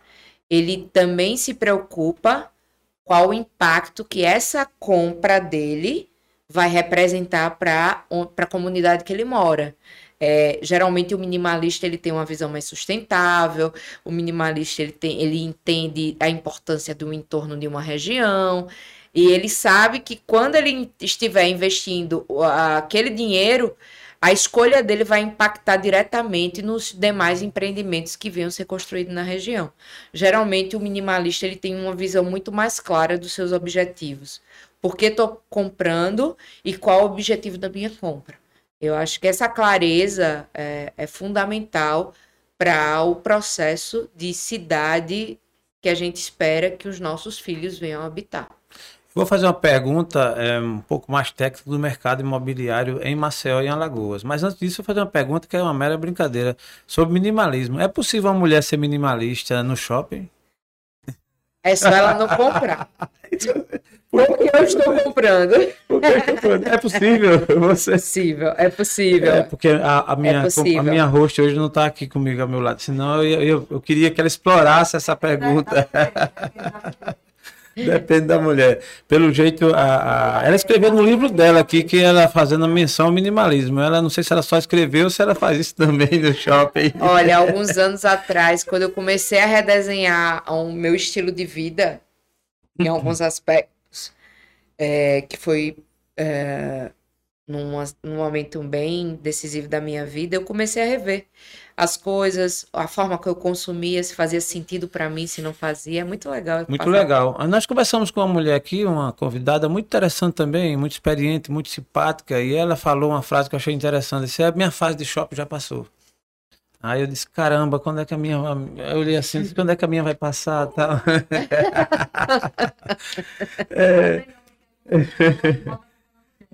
Ele também se preocupa qual o impacto que essa compra dele vai representar para a comunidade que ele mora. É, geralmente o minimalista ele tem uma visão mais sustentável, o minimalista ele, tem, ele entende a importância do entorno de uma região, e ele sabe que quando ele estiver investindo aquele dinheiro, a escolha dele vai impactar diretamente nos demais empreendimentos que venham ser construídos na região. Geralmente o minimalista ele tem uma visão muito mais clara dos seus objetivos. Por que estou comprando e qual o objetivo da minha compra? Eu acho que essa clareza é, é fundamental para o processo de cidade que a gente espera que os nossos filhos venham habitar. Vou fazer uma pergunta é, um pouco mais técnica do mercado imobiliário em Maceió e em Alagoas. Mas antes disso, eu vou fazer uma pergunta que é uma mera brincadeira sobre minimalismo. É possível uma mulher ser minimalista no shopping? É só ela não comprar. Porque eu estou comprando. É possível. Você... É possível, é possível. É porque a, a minha, é a minha host hoje não está aqui comigo ao meu lado. Senão eu, eu, eu queria que ela explorasse essa pergunta. Depende da mulher. Pelo jeito, a, a, ela escreveu no livro dela aqui que ela fazendo menção ao minimalismo. Ela não sei se ela só escreveu ou se ela faz isso também no shopping. Olha, alguns anos atrás, quando eu comecei a redesenhar o meu estilo de vida, em alguns aspectos, é, que foi é, num, num momento bem decisivo da minha vida, eu comecei a rever as coisas, a forma que eu consumia, se fazia sentido para mim, se não fazia. É muito legal. Muito legal. Nós conversamos com uma mulher aqui, uma convidada muito interessante também, muito experiente, muito simpática, e ela falou uma frase que eu achei interessante. Disse, a minha fase de shopping já passou. Aí eu disse, caramba, quando é que a minha. Eu olhei assim, disse, quando é que a minha vai passar? Tá? é...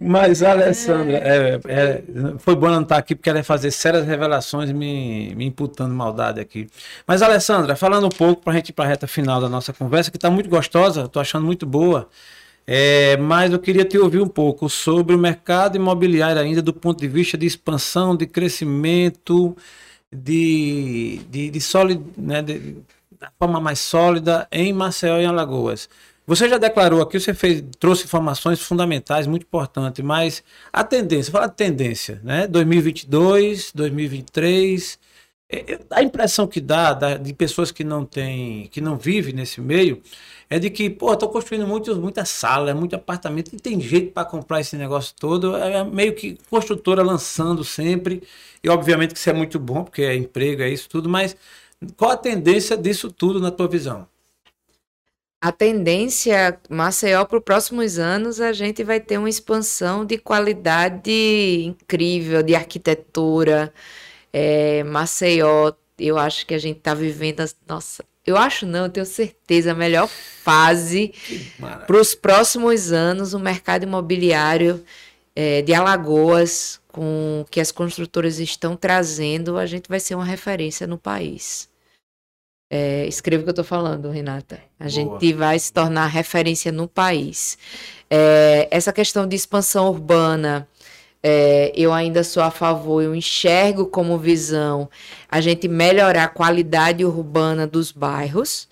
Mas, Alessandra, é, é, foi bom ela não estar aqui porque ela ia fazer sérias revelações me, me imputando maldade aqui. Mas, Alessandra, falando um pouco para a gente ir para a reta final da nossa conversa, que está muito gostosa, estou achando muito boa, é, mas eu queria te ouvir um pouco sobre o mercado imobiliário ainda do ponto de vista de expansão, de crescimento, de, de, de, solid, né, de, da forma mais sólida em Maceió e Alagoas. Você já declarou aqui, você fez, trouxe informações fundamentais, muito importantes, mas a tendência, fala de tendência, né? 2022, 2023, é, é, a impressão que dá de pessoas que não têm, que não vivem nesse meio, é de que, pô, estou construindo muito, muita sala, muito apartamento, e tem jeito para comprar esse negócio todo, é meio que construtora lançando sempre, e obviamente que isso é muito bom, porque é emprego, é isso tudo, mas qual a tendência disso tudo na tua visão? A tendência, Maceió, para os próximos anos, a gente vai ter uma expansão de qualidade incrível, de arquitetura. É, Maceió, eu acho que a gente está vivendo, nossa, eu acho não, eu tenho certeza, a melhor fase para os próximos anos, o mercado imobiliário é, de Alagoas, com que as construtoras estão trazendo, a gente vai ser uma referência no país. É, escreva o que eu estou falando, Renata. A Boa. gente vai se tornar referência no país. É, essa questão de expansão urbana, é, eu ainda sou a favor, eu enxergo como visão a gente melhorar a qualidade urbana dos bairros.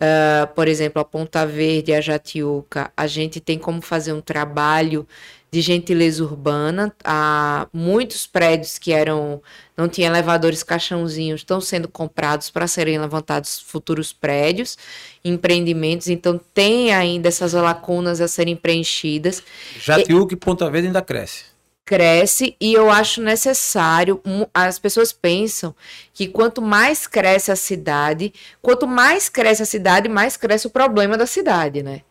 Uh, por exemplo, a Ponta Verde, a Jatiuca, a gente tem como fazer um trabalho de gentileza urbana. Há muitos prédios que eram não tinha elevadores caixãozinhos estão sendo comprados para serem levantados futuros prédios, empreendimentos. Então tem ainda essas lacunas a serem preenchidas. Jatiuca e Ponta Verde ainda cresce cresce e eu acho necessário. As pessoas pensam que quanto mais cresce a cidade, quanto mais cresce a cidade, mais cresce o problema da cidade, né?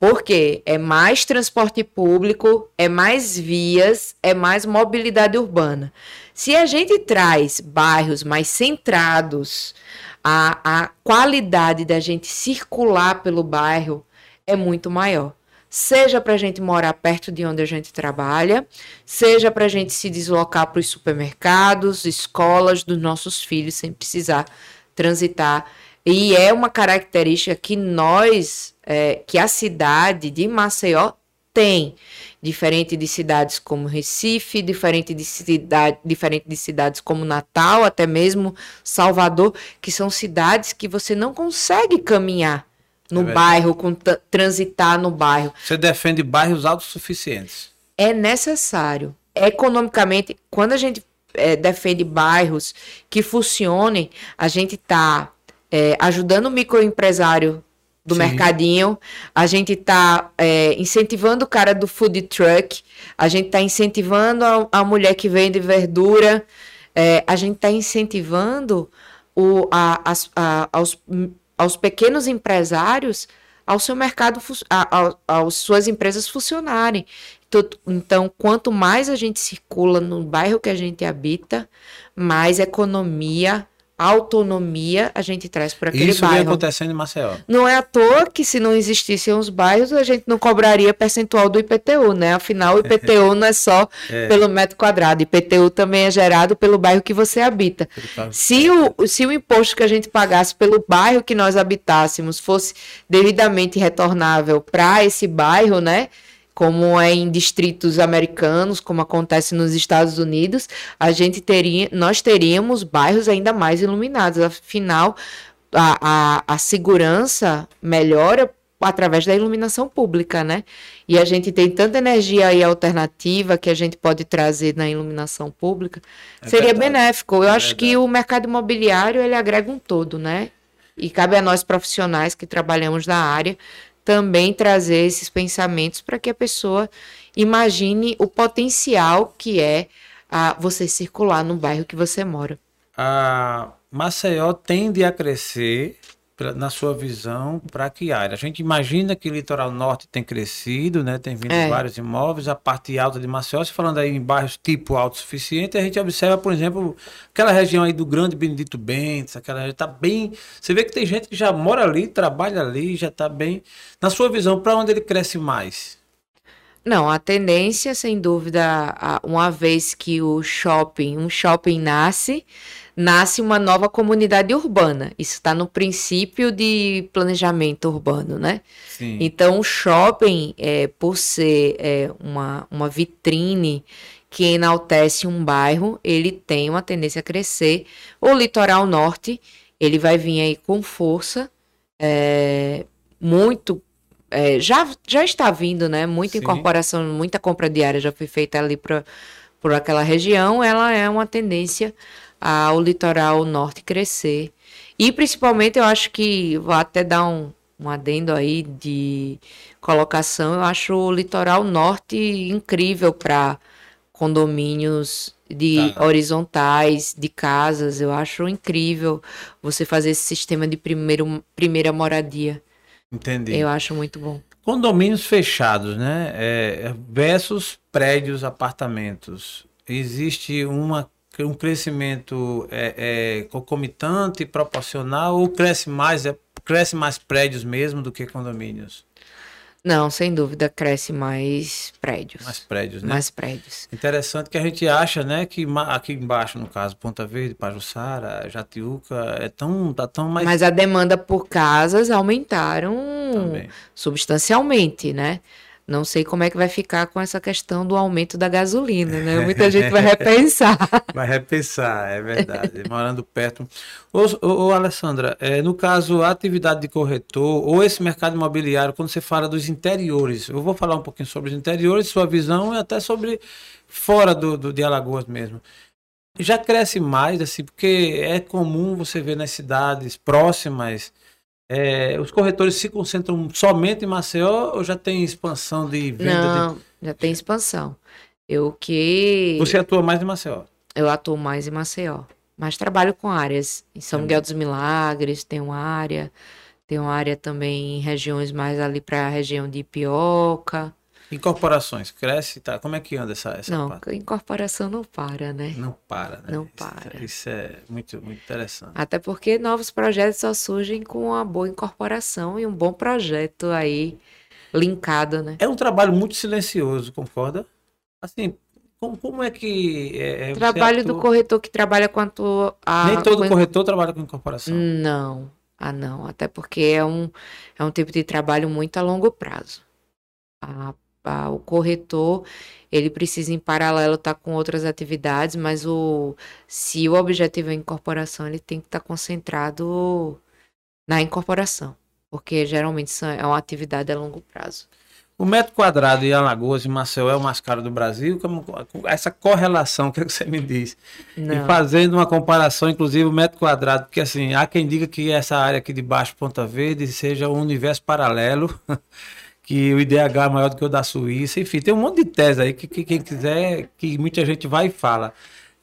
Porque é mais transporte público, é mais vias, é mais mobilidade urbana. Se a gente traz bairros mais centrados, a, a qualidade da gente circular pelo bairro é muito maior. Seja para a gente morar perto de onde a gente trabalha, seja para a gente se deslocar para os supermercados, escolas dos nossos filhos sem precisar transitar. E é uma característica que nós é, que a cidade de Maceió tem, diferente de cidades como Recife, diferente de, cidade, diferente de cidades como Natal, até mesmo Salvador, que são cidades que você não consegue caminhar no é bairro, com, transitar no bairro. Você defende bairros autossuficientes. É necessário. Economicamente, quando a gente é, defende bairros que funcionem, a gente está é, ajudando o microempresário do Sim. mercadinho, a gente está é, incentivando o cara do food truck, a gente está incentivando a, a, mulher que vende verdura, é, a gente está incentivando o, a, a, aos, aos pequenos empresários ao seu mercado, às suas empresas funcionarem. Então, então, quanto mais a gente circula no bairro que a gente habita, mais economia autonomia a gente traz para aquele Isso vem bairro. acontecendo em Maceió. Não é à toa que se não existissem os bairros, a gente não cobraria percentual do IPTU, né? Afinal, o IPTU não é só É. pelo metro quadrado. IPTU também é gerado pelo bairro que você habita. Se o, se o imposto que a gente pagasse pelo bairro que nós habitássemos fosse devidamente retornável para esse bairro, né? Como é em distritos americanos, como acontece nos Estados Unidos, a gente teria, nós teríamos bairros ainda mais iluminados. Afinal, a, a, a segurança melhora através da iluminação pública, né? E a gente tem tanta energia aí alternativa que a gente pode trazer na iluminação pública. É Seria verdade. benéfico. Eu É acho que o mercado imobiliário ele agrega um todo, né? E cabe a nós profissionais que trabalhamos na área também trazer esses pensamentos para que a pessoa imagine o potencial que é a você circular no bairro que você mora. a Maceió tende a crescer, na sua visão, para que área? A gente imagina que o litoral norte tem crescido, né? tem vindo É. vários imóveis, a parte alta de Maceió, se falando aí em bairros tipo autossuficiente, a gente observa, por exemplo, aquela região aí do Grande Benedito Bentes, aquela região está bem. Você vê que tem gente que já mora ali, trabalha ali, já está bem. Na sua visão, para onde ele cresce mais? Não, a tendência, sem dúvida, uma vez que o shopping, um shopping nasce, nasce uma nova comunidade urbana. Isso está no princípio de planejamento urbano, né? Sim. Então, o shopping, é, por ser é, uma, uma vitrine que enaltece um bairro, ele tem uma tendência a crescer. O litoral norte, ele vai vir aí com força, é, muito. é, já, já está vindo, né? Muita Sim. incorporação, muita compra diária já foi feita ali pra, por aquela região. Ela é uma tendência ao litoral norte crescer. E principalmente eu acho que vou até dar um, um adendo aí de colocação. Eu acho o litoral norte incrível para condomínios de Tá. horizontais, de casas. Eu acho incrível você fazer esse sistema de primeiro, primeira moradia. Entendi. Eu acho muito bom. Condomínios fechados, né? É, versus prédios, apartamentos. Existe uma, um crescimento é, é, concomitante, proporcional, ou cresce mais, é, cresce mais prédios mesmo do que condomínios? Não, sem dúvida, cresce mais prédios. Mais prédios, né? Mais prédios. Interessante que a gente acha, né, que aqui embaixo, no caso, Ponta Verde, Pajuçara, Jatiuca, é tão, tá tão mais Mas a demanda por casas aumentaram também. substancialmente, né? Não sei como é que vai ficar com essa questão do aumento da gasolina, né? Muita gente vai repensar. Vai repensar, é verdade. Morando perto. Ô, ô, ô, Alessandra, é, no caso, a atividade de corretor ou esse mercado imobiliário, quando você fala dos interiores, eu vou falar um pouquinho sobre os interiores, sua visão e até sobre fora do, do, de Alagoas mesmo. Já cresce mais, assim, porque é comum você ver nas cidades próximas. É, os corretores se concentram somente em Maceió ou já tem expansão de venda? de- Não, já tem expansão. Eu que Você atua mais em Maceió. eu atuo mais em Maceió, mas trabalho com áreas. Em São Também. Miguel dos Milagres tem uma área, tem uma área também em regiões mais ali para a região de Ipioca. Incorporações, cresce, tá? Como é que anda essa, essa Não, parte? incorporação não para, né? Não para, né? Não Isso- para. Isso, é muito, muito interessante. Até porque novos projetos só surgem com uma boa incorporação e um bom projeto aí linkado, né? É um trabalho muito silencioso, concorda? Assim, como, como é que. É, é, Trabalho do atua- corretor que trabalha com a Nem todo com- corretor trabalha com incorporação. Não, ah não, até porque é um, é um tipo de trabalho muito a longo prazo. A- o corretor, ele precisa em paralelo estar com outras atividades, mas o, se o objetivo é incorporação, ele tem que estar concentrado na incorporação, porque geralmente são- é uma atividade a longo prazo. O metro quadrado em Alagoas e Maceió é o mais caro do Brasil. Como, essa correlação, o que, é que você me diz? E Não. fazendo uma comparação, inclusive, o metro quadrado, porque assim, há quem diga que essa área aqui de baixo, Ponta Verde, seja um universo paralelo, que o IDH é maior do que o da Suíça, enfim, tem um monte de tese aí que, que quem quiser, que muita gente vai e fala.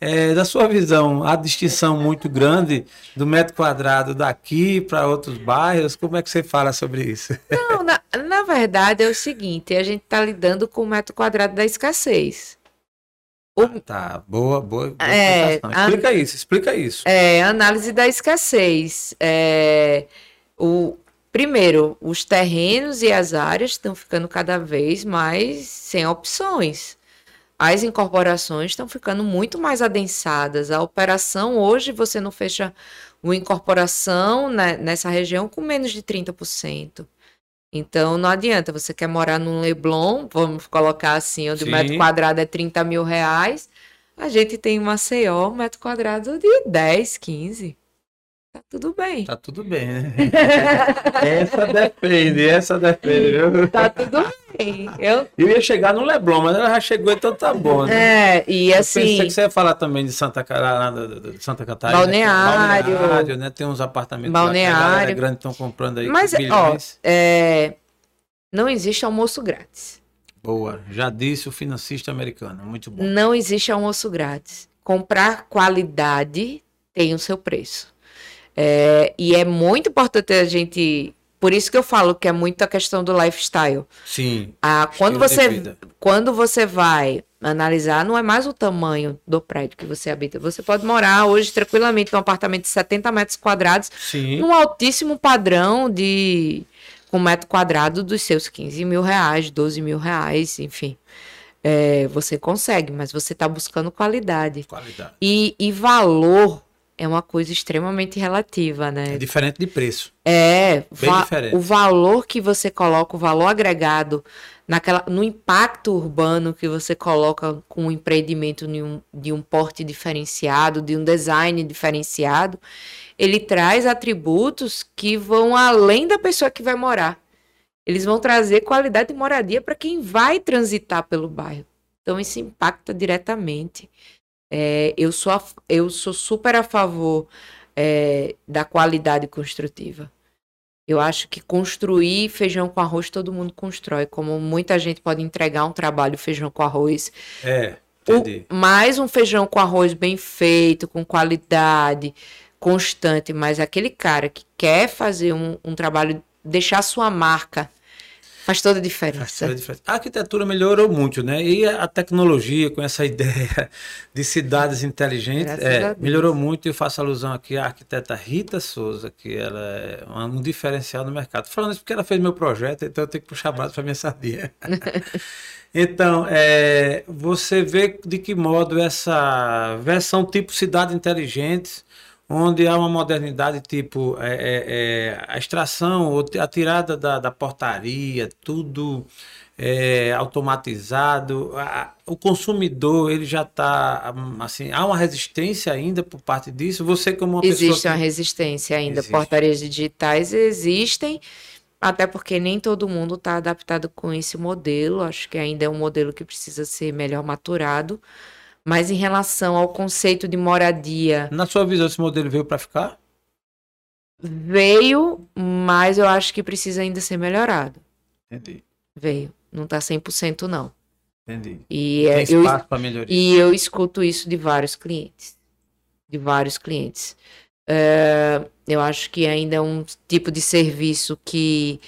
É, da sua visão, há distinção muito grande do metro quadrado daqui para outros bairros? Como é que você fala sobre isso? Não, na, na verdade é o seguinte, a gente está lidando com o metro quadrado da escassez. O- Ah, tá, boa, boa. boa É, Explica isso, explica isso. É, análise da escassez. É, o, primeiro, os terrenos e as áreas estão ficando cada vez mais sem opções. As incorporações estão ficando muito mais adensadas. A operação, hoje, você não fecha uma incorporação né, nessa região com menos de 30%. Então, não adianta. Você quer morar num Leblon, vamos colocar assim, onde Sim. o metro quadrado é 30 mil reais. A gente tem em Maceió, um metro quadrado de 10, 15. Tá tudo bem. Tá tudo bem, né? essa depende, essa depende, viu? Tá tudo bem. Eu, Eu ia chegar no Leblon, mas ela já chegou, então tá bom, né? é, e Eu assim, pensei que você ia falar também de Santa, Cara- de Santa Catarina. Balneário. que é Balneário, né? Tem uns apartamentos lá Balneário. galera grande estão comprando aí. Mas, ó, é, não existe almoço grátis. Boa, já disse o financista americano, muito bom. Não existe almoço grátis. Comprar qualidade tem o seu preço. É, e é muito importante a gente. Por isso que eu falo que é muito a questão do lifestyle. Sim. Ah, quando você quando você vai analisar, não é mais o tamanho do prédio que você habita. Você pode morar hoje tranquilamente num apartamento de 70 metros quadrados, Sim. num altíssimo padrão de com metro quadrado dos seus 15 mil reais, 12 mil reais, enfim. É, você consegue, mas você está buscando qualidade. Qualidade. E, e valor é uma coisa extremamente relativa, É né? diferente de preço. É, Bem va- diferente. o valor que você coloca, o valor agregado naquela, no impacto urbano que você coloca com um empreendimento de um, de um porte diferenciado, de um design diferenciado, ele traz atributos que vão além da pessoa que vai morar. Eles vão trazer qualidade de moradia para quem vai transitar pelo bairro. Então, isso impacta diretamente. É, eu, sou a- eu sou super a favor é, da qualidade construtiva. Eu acho que construir feijão com arroz todo mundo constrói. Como muita gente pode entregar um trabalho feijão com arroz. É, O- mais um feijão com arroz bem feito, com qualidade, constante. Mas aquele cara que quer fazer um, um trabalho, deixar sua marca, faz toda a Faz diferença. toda a diferença. A arquitetura melhorou muito, né? E a tecnologia, com essa ideia de cidades inteligentes, é, melhorou muito. E eu faço alusão aqui à arquiteta Rita Souza, que ela é um diferencial no mercado. Falando isso porque ela fez meu projeto, então eu tenho que puxar braço para minha sardinha. Então, é, você vê de que modo essa versão tipo cidade inteligente, onde há uma modernidade tipo é, é, é, a extração, ou a tirada da, da portaria, tudo é, automatizado, a- o consumidor ele já está assim, há uma resistência ainda por parte disso. Você como uma Existe uma resistência ainda. Existe. Portarias digitais existem, até porque nem todo mundo está adaptado com esse modelo. Acho que ainda é um modelo que precisa ser melhor maturado. Mas em relação ao conceito de moradia, na sua visão esse modelo veio para ficar? veio, mas eu acho que precisa ainda ser melhorado. Entendi, Veio. Não está 100% não. entendi. E, é, Tem eu, espaço para melhoria. E eu escuto isso de vários clientes. De vários clientes. É, eu acho que ainda é um tipo de serviço que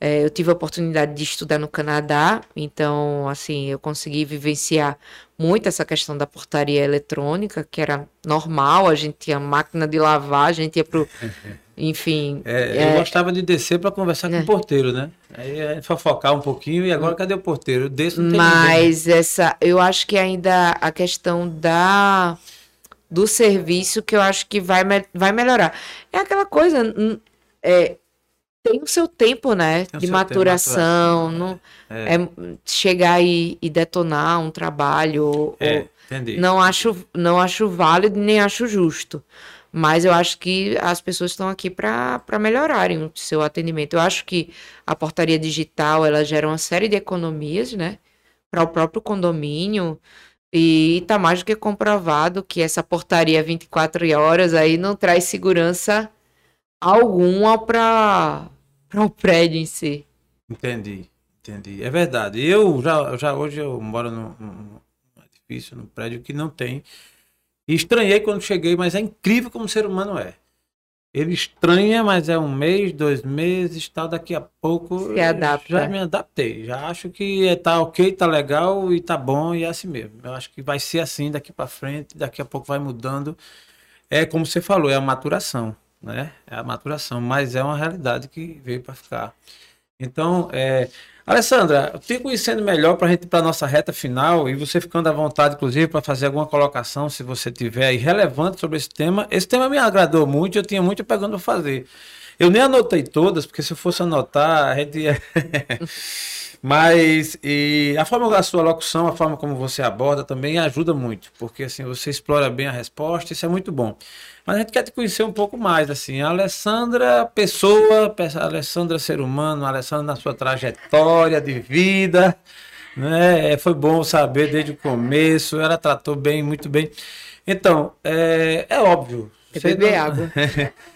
é, eu tive a oportunidade de estudar no Canadá, então, assim, eu consegui vivenciar muito essa questão da portaria eletrônica, que era normal, a gente tinha máquina de lavar, a gente ia pro. Enfim. É, eu gostava de descer para conversar com É. o porteiro, né? Aí a gente fofocar um pouquinho e agora cadê o porteiro? Eu desço não tem ninguém. Mas essa, eu acho que ainda a questão da do serviço que eu acho que vai, vai melhorar. É aquela coisa, é, tem o seu tempo, né, Tem de tempo, maturação, maturação, não É. é chegar e, e detonar um trabalho, É, ou- entendi. não acho não acho válido nem acho justo. Mas eu acho que as pessoas estão aqui para melhorarem o seu atendimento. Eu acho que a portaria digital ela gera uma série de economias, né? Para o próprio condomínio. E está mais do que comprovado que essa portaria 24 horas aí não traz segurança alguma para o prédio em si. Entendi, entendi. É verdade. Eu já, já hoje eu moro num, num num edifício, num prédio que não tem. E estranhei quando cheguei, mas é incrível como o ser humano é. ele estranha, mas é um mês, dois meses, tal, daqui a pouco Se adapta. já me adaptei. Já acho que tá ok, tá legal e tá bom e é assim mesmo. Eu acho que vai ser assim daqui para frente, daqui a pouco vai mudando. É como você falou, é a maturação, né? É a maturação, mas é uma realidade que veio para ficar. Então, é, Alessandra, eu te conhecendo melhor para gente para nossa reta final e você ficando à vontade, inclusive, para fazer alguma colocação, se você tiver aí relevante sobre esse tema. Esse tema me agradou muito, eu tinha muito pegando a fazer. Eu nem anotei todas, porque se eu fosse anotar, a gente ia... Mas e a forma da sua locução, a forma como você aborda também ajuda muito, porque assim você explora bem a resposta, isso é muito bom. Mas a gente quer te conhecer um pouco mais, assim, a Alessandra pessoa, a Alessandra ser humano, a Alessandra na sua trajetória de vida, né? Foi bom saber desde o começo, ela tratou bem, muito bem. Então, é, é óbvio. Beber não... água.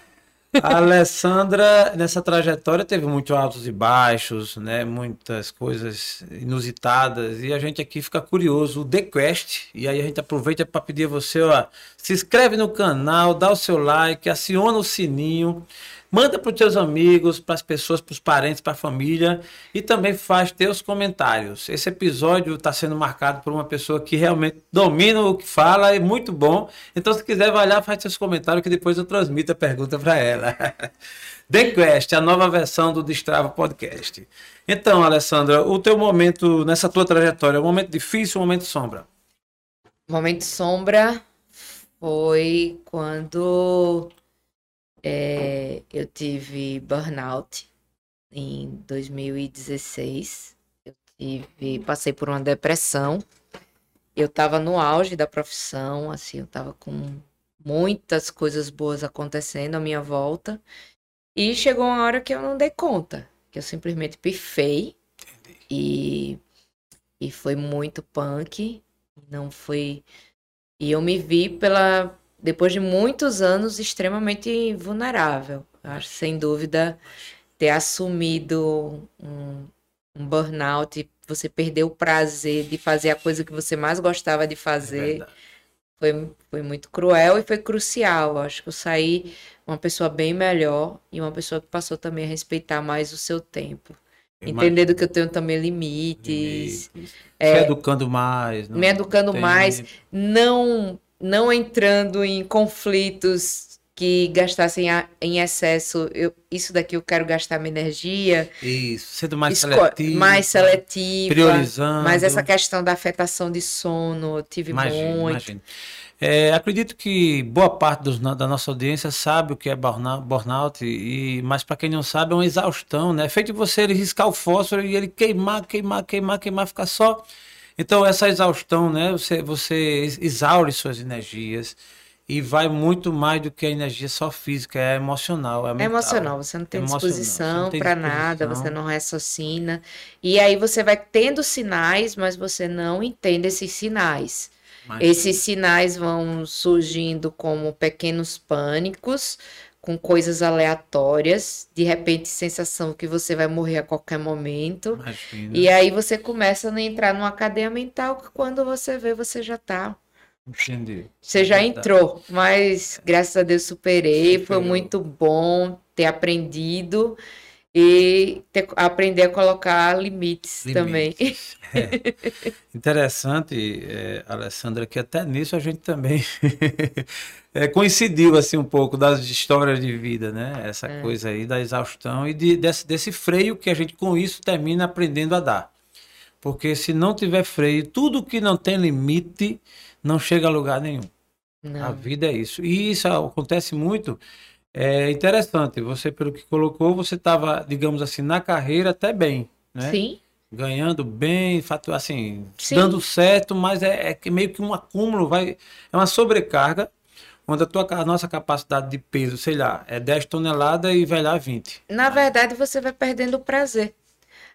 A Alessandra, nessa trajetória, teve muitos altos e baixos, né? muitas coisas inusitadas, e a gente aqui fica curioso. O The Quest, e aí a gente aproveita para pedir a você, ó, se inscreve no canal, dá o seu like, aciona o sininho Manda para os teus amigos, para as pessoas, para os parentes, para a família e também faz teus comentários. Esse episódio está sendo marcado por uma pessoa que realmente domina o que fala, é muito bom. Então, se quiser, vai lá, faz seus comentários que depois eu transmito a pergunta para ela. The Quest, a nova versão do Destrava Podcast. Então, Alessandra, o teu momento nessa tua trajetória, um momento difícil, um momento sombra? Momento sombra foi quando é, eu tive burnout em 2016. Eu tive, passei por uma depressão. Eu estava no auge da profissão, assim, eu estava com muitas coisas boas acontecendo à minha volta. E chegou uma hora que eu não dei conta, que eu simplesmente pifei. E, e foi muito punk. Não foi. E eu me vi pela depois de muitos anos, extremamente vulnerável. Acho, sem dúvida, ter assumido um, um burnout, você perdeu o prazer de fazer a coisa que você mais gostava de fazer. É foi, foi muito cruel e foi crucial. Acho que eu saí uma pessoa bem melhor e uma pessoa que passou também a respeitar mais o seu tempo. Entendendo que eu tenho também limites. limites. É, educando mais. Me educando mais. Não não entrando em conflitos que gastassem em excesso. Eu, isso daqui eu quero gastar minha energia. Isso, sendo mais seletivo. Mais seletiva. Priorizando. Mas essa questão da afetação de sono, eu tive imagine, muito. Imagine. É, acredito que boa parte dos, da nossa audiência sabe o que é burnout, e, mas para quem não sabe é uma exaustão, né? É feito você ele riscar o fósforo e ele queimar, queimar, queimar, queimar, ficar só então, essa exaustão, né? Você, você exaure suas energias e vai muito mais do que a energia só física, é emocional. É, é emocional, você não tem é disposição para nada, você não raciocina. E aí você vai tendo sinais, mas você não entende esses sinais. Esses sinais vão surgindo como pequenos pânicos com coisas aleatórias, de repente sensação que você vai morrer a qualquer momento. Imagina. E aí você começa a entrar numa cadeia mental que quando você vê, você já tá. Entendi. Você já entrou, mas graças a Deus superei, Superou. foi muito bom ter aprendido e ter, aprender a colocar limites, limites. também. É. Interessante, é, Alessandra, que até nisso a gente também é, coincidiu assim um pouco das histórias de vida, né? Essa é. coisa aí da exaustão e de, desse, desse freio que a gente com isso termina aprendendo a dar. Porque se não tiver freio, tudo que não tem limite não chega a lugar nenhum. Não. A vida é isso. E isso acontece muito é interessante. Você, pelo que colocou, você estava, digamos assim, na carreira até bem, né? Sim. Ganhando bem, assim, Sim. dando certo, mas é, é meio que um acúmulo, vai, é uma sobrecarga, onde a, tua, a nossa capacidade de peso, sei lá, é 10 toneladas e vai lá 20. Na verdade, você vai perdendo o prazer.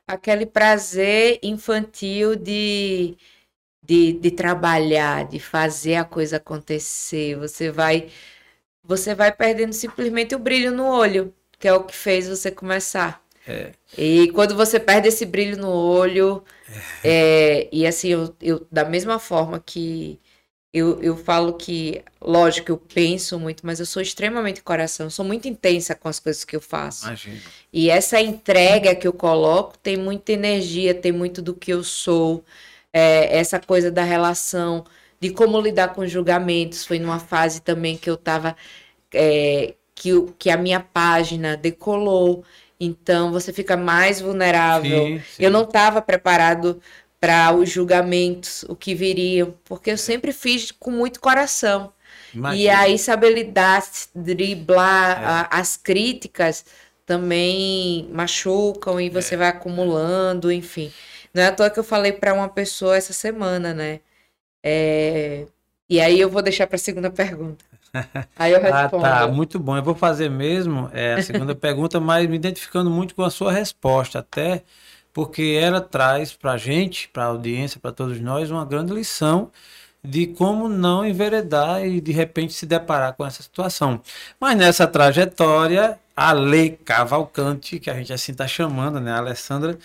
Aquele prazer infantil de, de, de trabalhar, de fazer a coisa acontecer. Você vai você vai perdendo simplesmente o brilho no olho, que é o que fez você começar. É. E quando você perde esse brilho no olho, é. É, e assim, eu, eu, da mesma forma que Eu, eu falo que, lógico, eu penso muito, mas eu sou extremamente coração, sou muito intensa com as coisas que eu faço. Imagina. E essa entrega que eu coloco tem muita energia, tem muito do que eu sou, é, essa coisa da relação, de como lidar com julgamentos. Foi numa fase também que eu estava. É, que, que a minha página decolou. Então você fica mais vulnerável. Sim, sim. Eu não estava preparado para os julgamentos, o que viriam, porque eu sempre fiz com muito coração. E Imagina. aí saber lidar, driblar É. a- as críticas também machucam e É. você vai acumulando, enfim. Não é à toa que eu falei para uma pessoa essa semana, né? É, E aí eu vou deixar para a segunda pergunta. Aí eu Ah, respondo. tá, muito bom. Eu vou fazer mesmo é, a segunda pergunta, mas me identificando muito com a sua resposta, até porque ela traz para a gente, para a audiência, para todos nós, uma grande lição de como não enveredar e de repente se deparar com essa situação. Mas nessa trajetória, a Lei Cavalcante, que a gente assim está chamando, né, a Alessandra,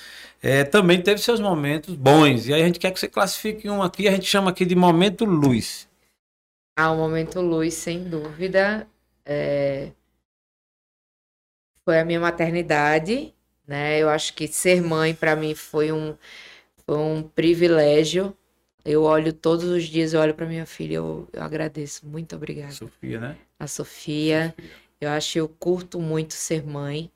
é, também teve seus momentos bons. E aí a gente quer que você classifique um aqui, a gente chama aqui de momento luz. Ah, o momento luz, sem dúvida, é, foi a minha maternidade, né? Eu acho que ser mãe para mim foi um, foi um privilégio. Eu olho todos os dias, eu olho para minha filha, eu, eu agradeço, muito obrigada. Sofia, né? A Sofia, eu acho que eu curto muito ser mãe.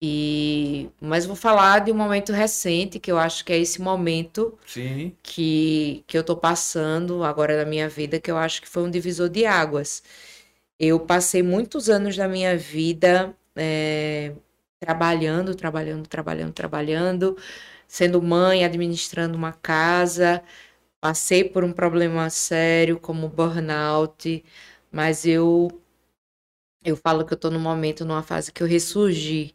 E mas vou falar de um momento recente, que eu acho que é esse momento Sim. que, que eu tô passando agora na minha vida, que eu acho que foi um divisor de águas. Eu passei muitos anos da minha vida eh, trabalhando, trabalhando, trabalhando, trabalhando, sendo mãe, administrando uma casa. Passei por um problema sério como burnout, mas eu eu falo que eu tô num momento, numa fase que eu ressurgi.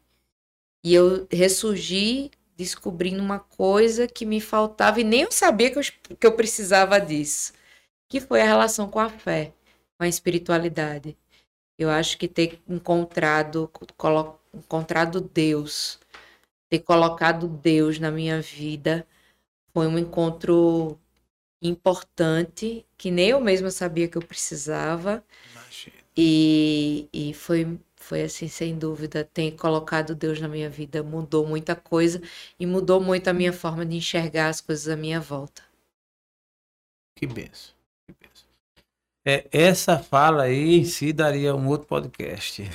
E eu ressurgi descobrindo uma coisa que me faltava e nem eu sabia que eu, que eu precisava disso, que foi a relação com a fé, com a espiritualidade. Eu acho que ter encontrado, encontrado Deus, ter colocado Deus na minha vida, foi um encontro importante, que nem eu mesma sabia que eu precisava. Imagina. E, e foi, foi assim, sem dúvida, ter colocado Deus na minha vida mudou muita coisa e mudou muito a minha forma de enxergar as coisas à minha volta. Que benção. Que benção. É, essa fala aí em si daria um outro podcast.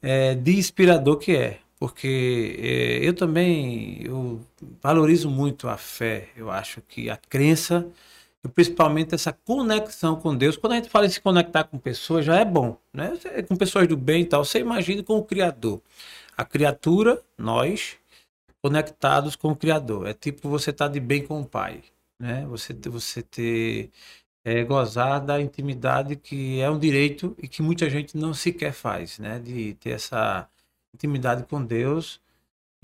É, de inspirador que é. Porque é, eu também eu valorizo muito a fé. Eu acho que a crença, e principalmente essa conexão com Deus. Quando a gente fala em se conectar com pessoas, já é bom. Né? Você- Com pessoas do bem e tal. Você imagina com o Criador. A criatura, nós, conectados com o Criador. É tipo você estar de bem com o Pai. Né? Você, você ter é, gozar da intimidade que é um direito e que muita gente não sequer faz, né? De ter essa intimidade com Deus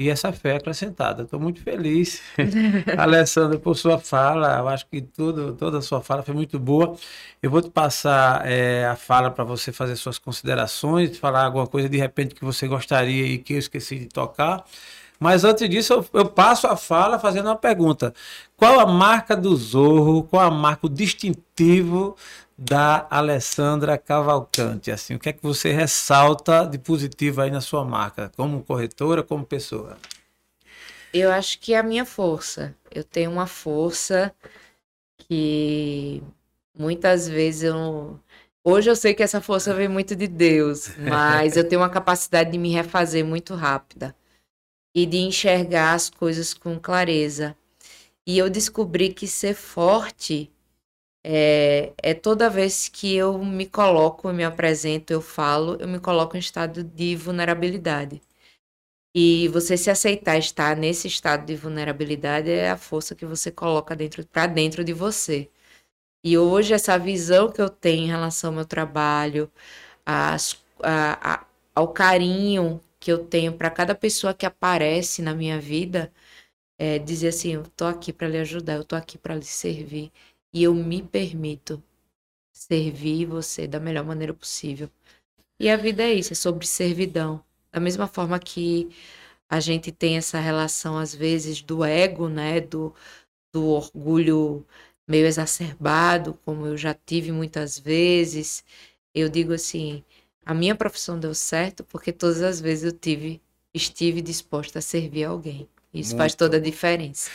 e essa fé acrescentada. Estou muito feliz, Alessandra, por sua fala. Eu acho que tudo, toda a sua fala foi muito boa. Eu vou te passar é, a fala para você fazer suas considerações, falar alguma coisa de repente que você gostaria e que eu esqueci de tocar. Mas antes disso, eu, eu passo a fala fazendo uma pergunta. Qual a marca do Zorro, qual a marca, o distintivo da Alessandra Cavalcante? Assim, o que é que você ressalta de positivo aí na sua marca, como corretora, como pessoa? Eu acho que é a minha força. Eu tenho uma força que muitas vezes eu. Hoje eu sei que essa força vem muito de Deus, mas eu tenho uma capacidade de me refazer muito rápida e de enxergar as coisas com clareza. E eu descobri que ser forte é, é toda vez que eu me coloco, me apresento, eu falo, eu me coloco em estado de vulnerabilidade. E você se aceitar estar nesse estado de vulnerabilidade é a força que você coloca dentro para dentro de você. E hoje essa visão que eu tenho em relação ao meu trabalho, a- a- ao carinho que eu tenho para cada pessoa que aparece na minha vida, é dizer assim, eu tô aqui para lhe ajudar, eu tô aqui para lhe servir e eu me permito servir você da melhor maneira possível. E a vida é isso, é sobre servidão. Da mesma forma que a gente tem essa relação, às vezes, do ego, né? Do, do orgulho meio exacerbado, como eu já tive muitas vezes, eu digo assim, a minha profissão deu certo porque todas as vezes eu tive, estive disposta a servir alguém. Isso Muito faz toda a diferença.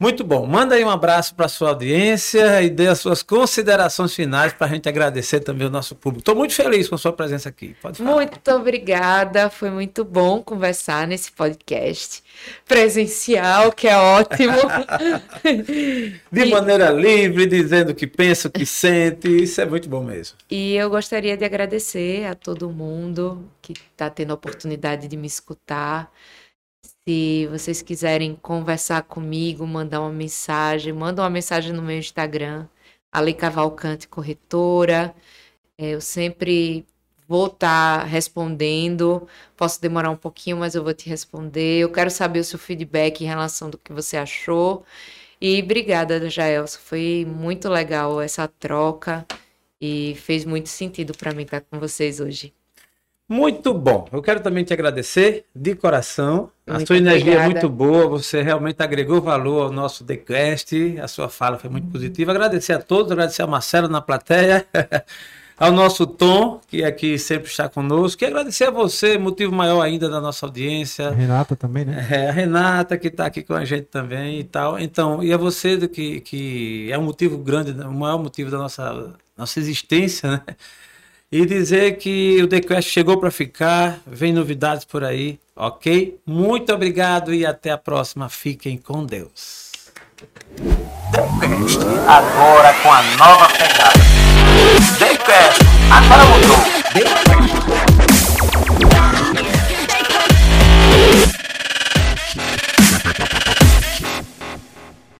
Muito bom. Manda aí um abraço para a sua audiência e dê as suas considerações finais para a gente agradecer também o nosso público. Estou muito feliz com a sua presença aqui. Pode falar. Muito obrigada. Foi muito bom conversar nesse podcast presencial, que é ótimo. De maneira livre, dizendo o que pensa, o que sente. Isso é muito bom mesmo. E eu gostaria de agradecer a todo mundo que está tendo a oportunidade de me escutar. Se vocês quiserem conversar comigo, mandar uma mensagem, manda uma mensagem no meu Instagram, Ale Cavalcante Corretora. É, eu sempre vou estar tá respondendo. Posso demorar um pouquinho, mas eu vou te responder. Eu quero saber o seu feedback em relação do que você achou. E obrigada, Jaelson. Foi muito legal essa troca e fez muito sentido para mim estar com vocês hoje. Muito bom. Eu quero também te agradecer de coração. Muito a sua energia é muito boa, você realmente agregou valor ao nosso TheQuest, a sua fala foi muito positiva. Agradecer a todos, agradecer a Marcelo na plateia, ao nosso Tom, que aqui sempre está conosco, e agradecer a você, motivo maior ainda da nossa audiência. A Renata também, né? É, a Renata, que está aqui com a gente também e tal. Então, e a você, que, que é um motivo grande, o maior motivo da nossa, nossa existência, né? E dizer que o TheQuest chegou para ficar, vem novidades por aí, ok? Muito obrigado e até a próxima. Fiquem com Deus. TheQuest, agora com a nova pegada. TheQuest, agora mudou. TheQuest.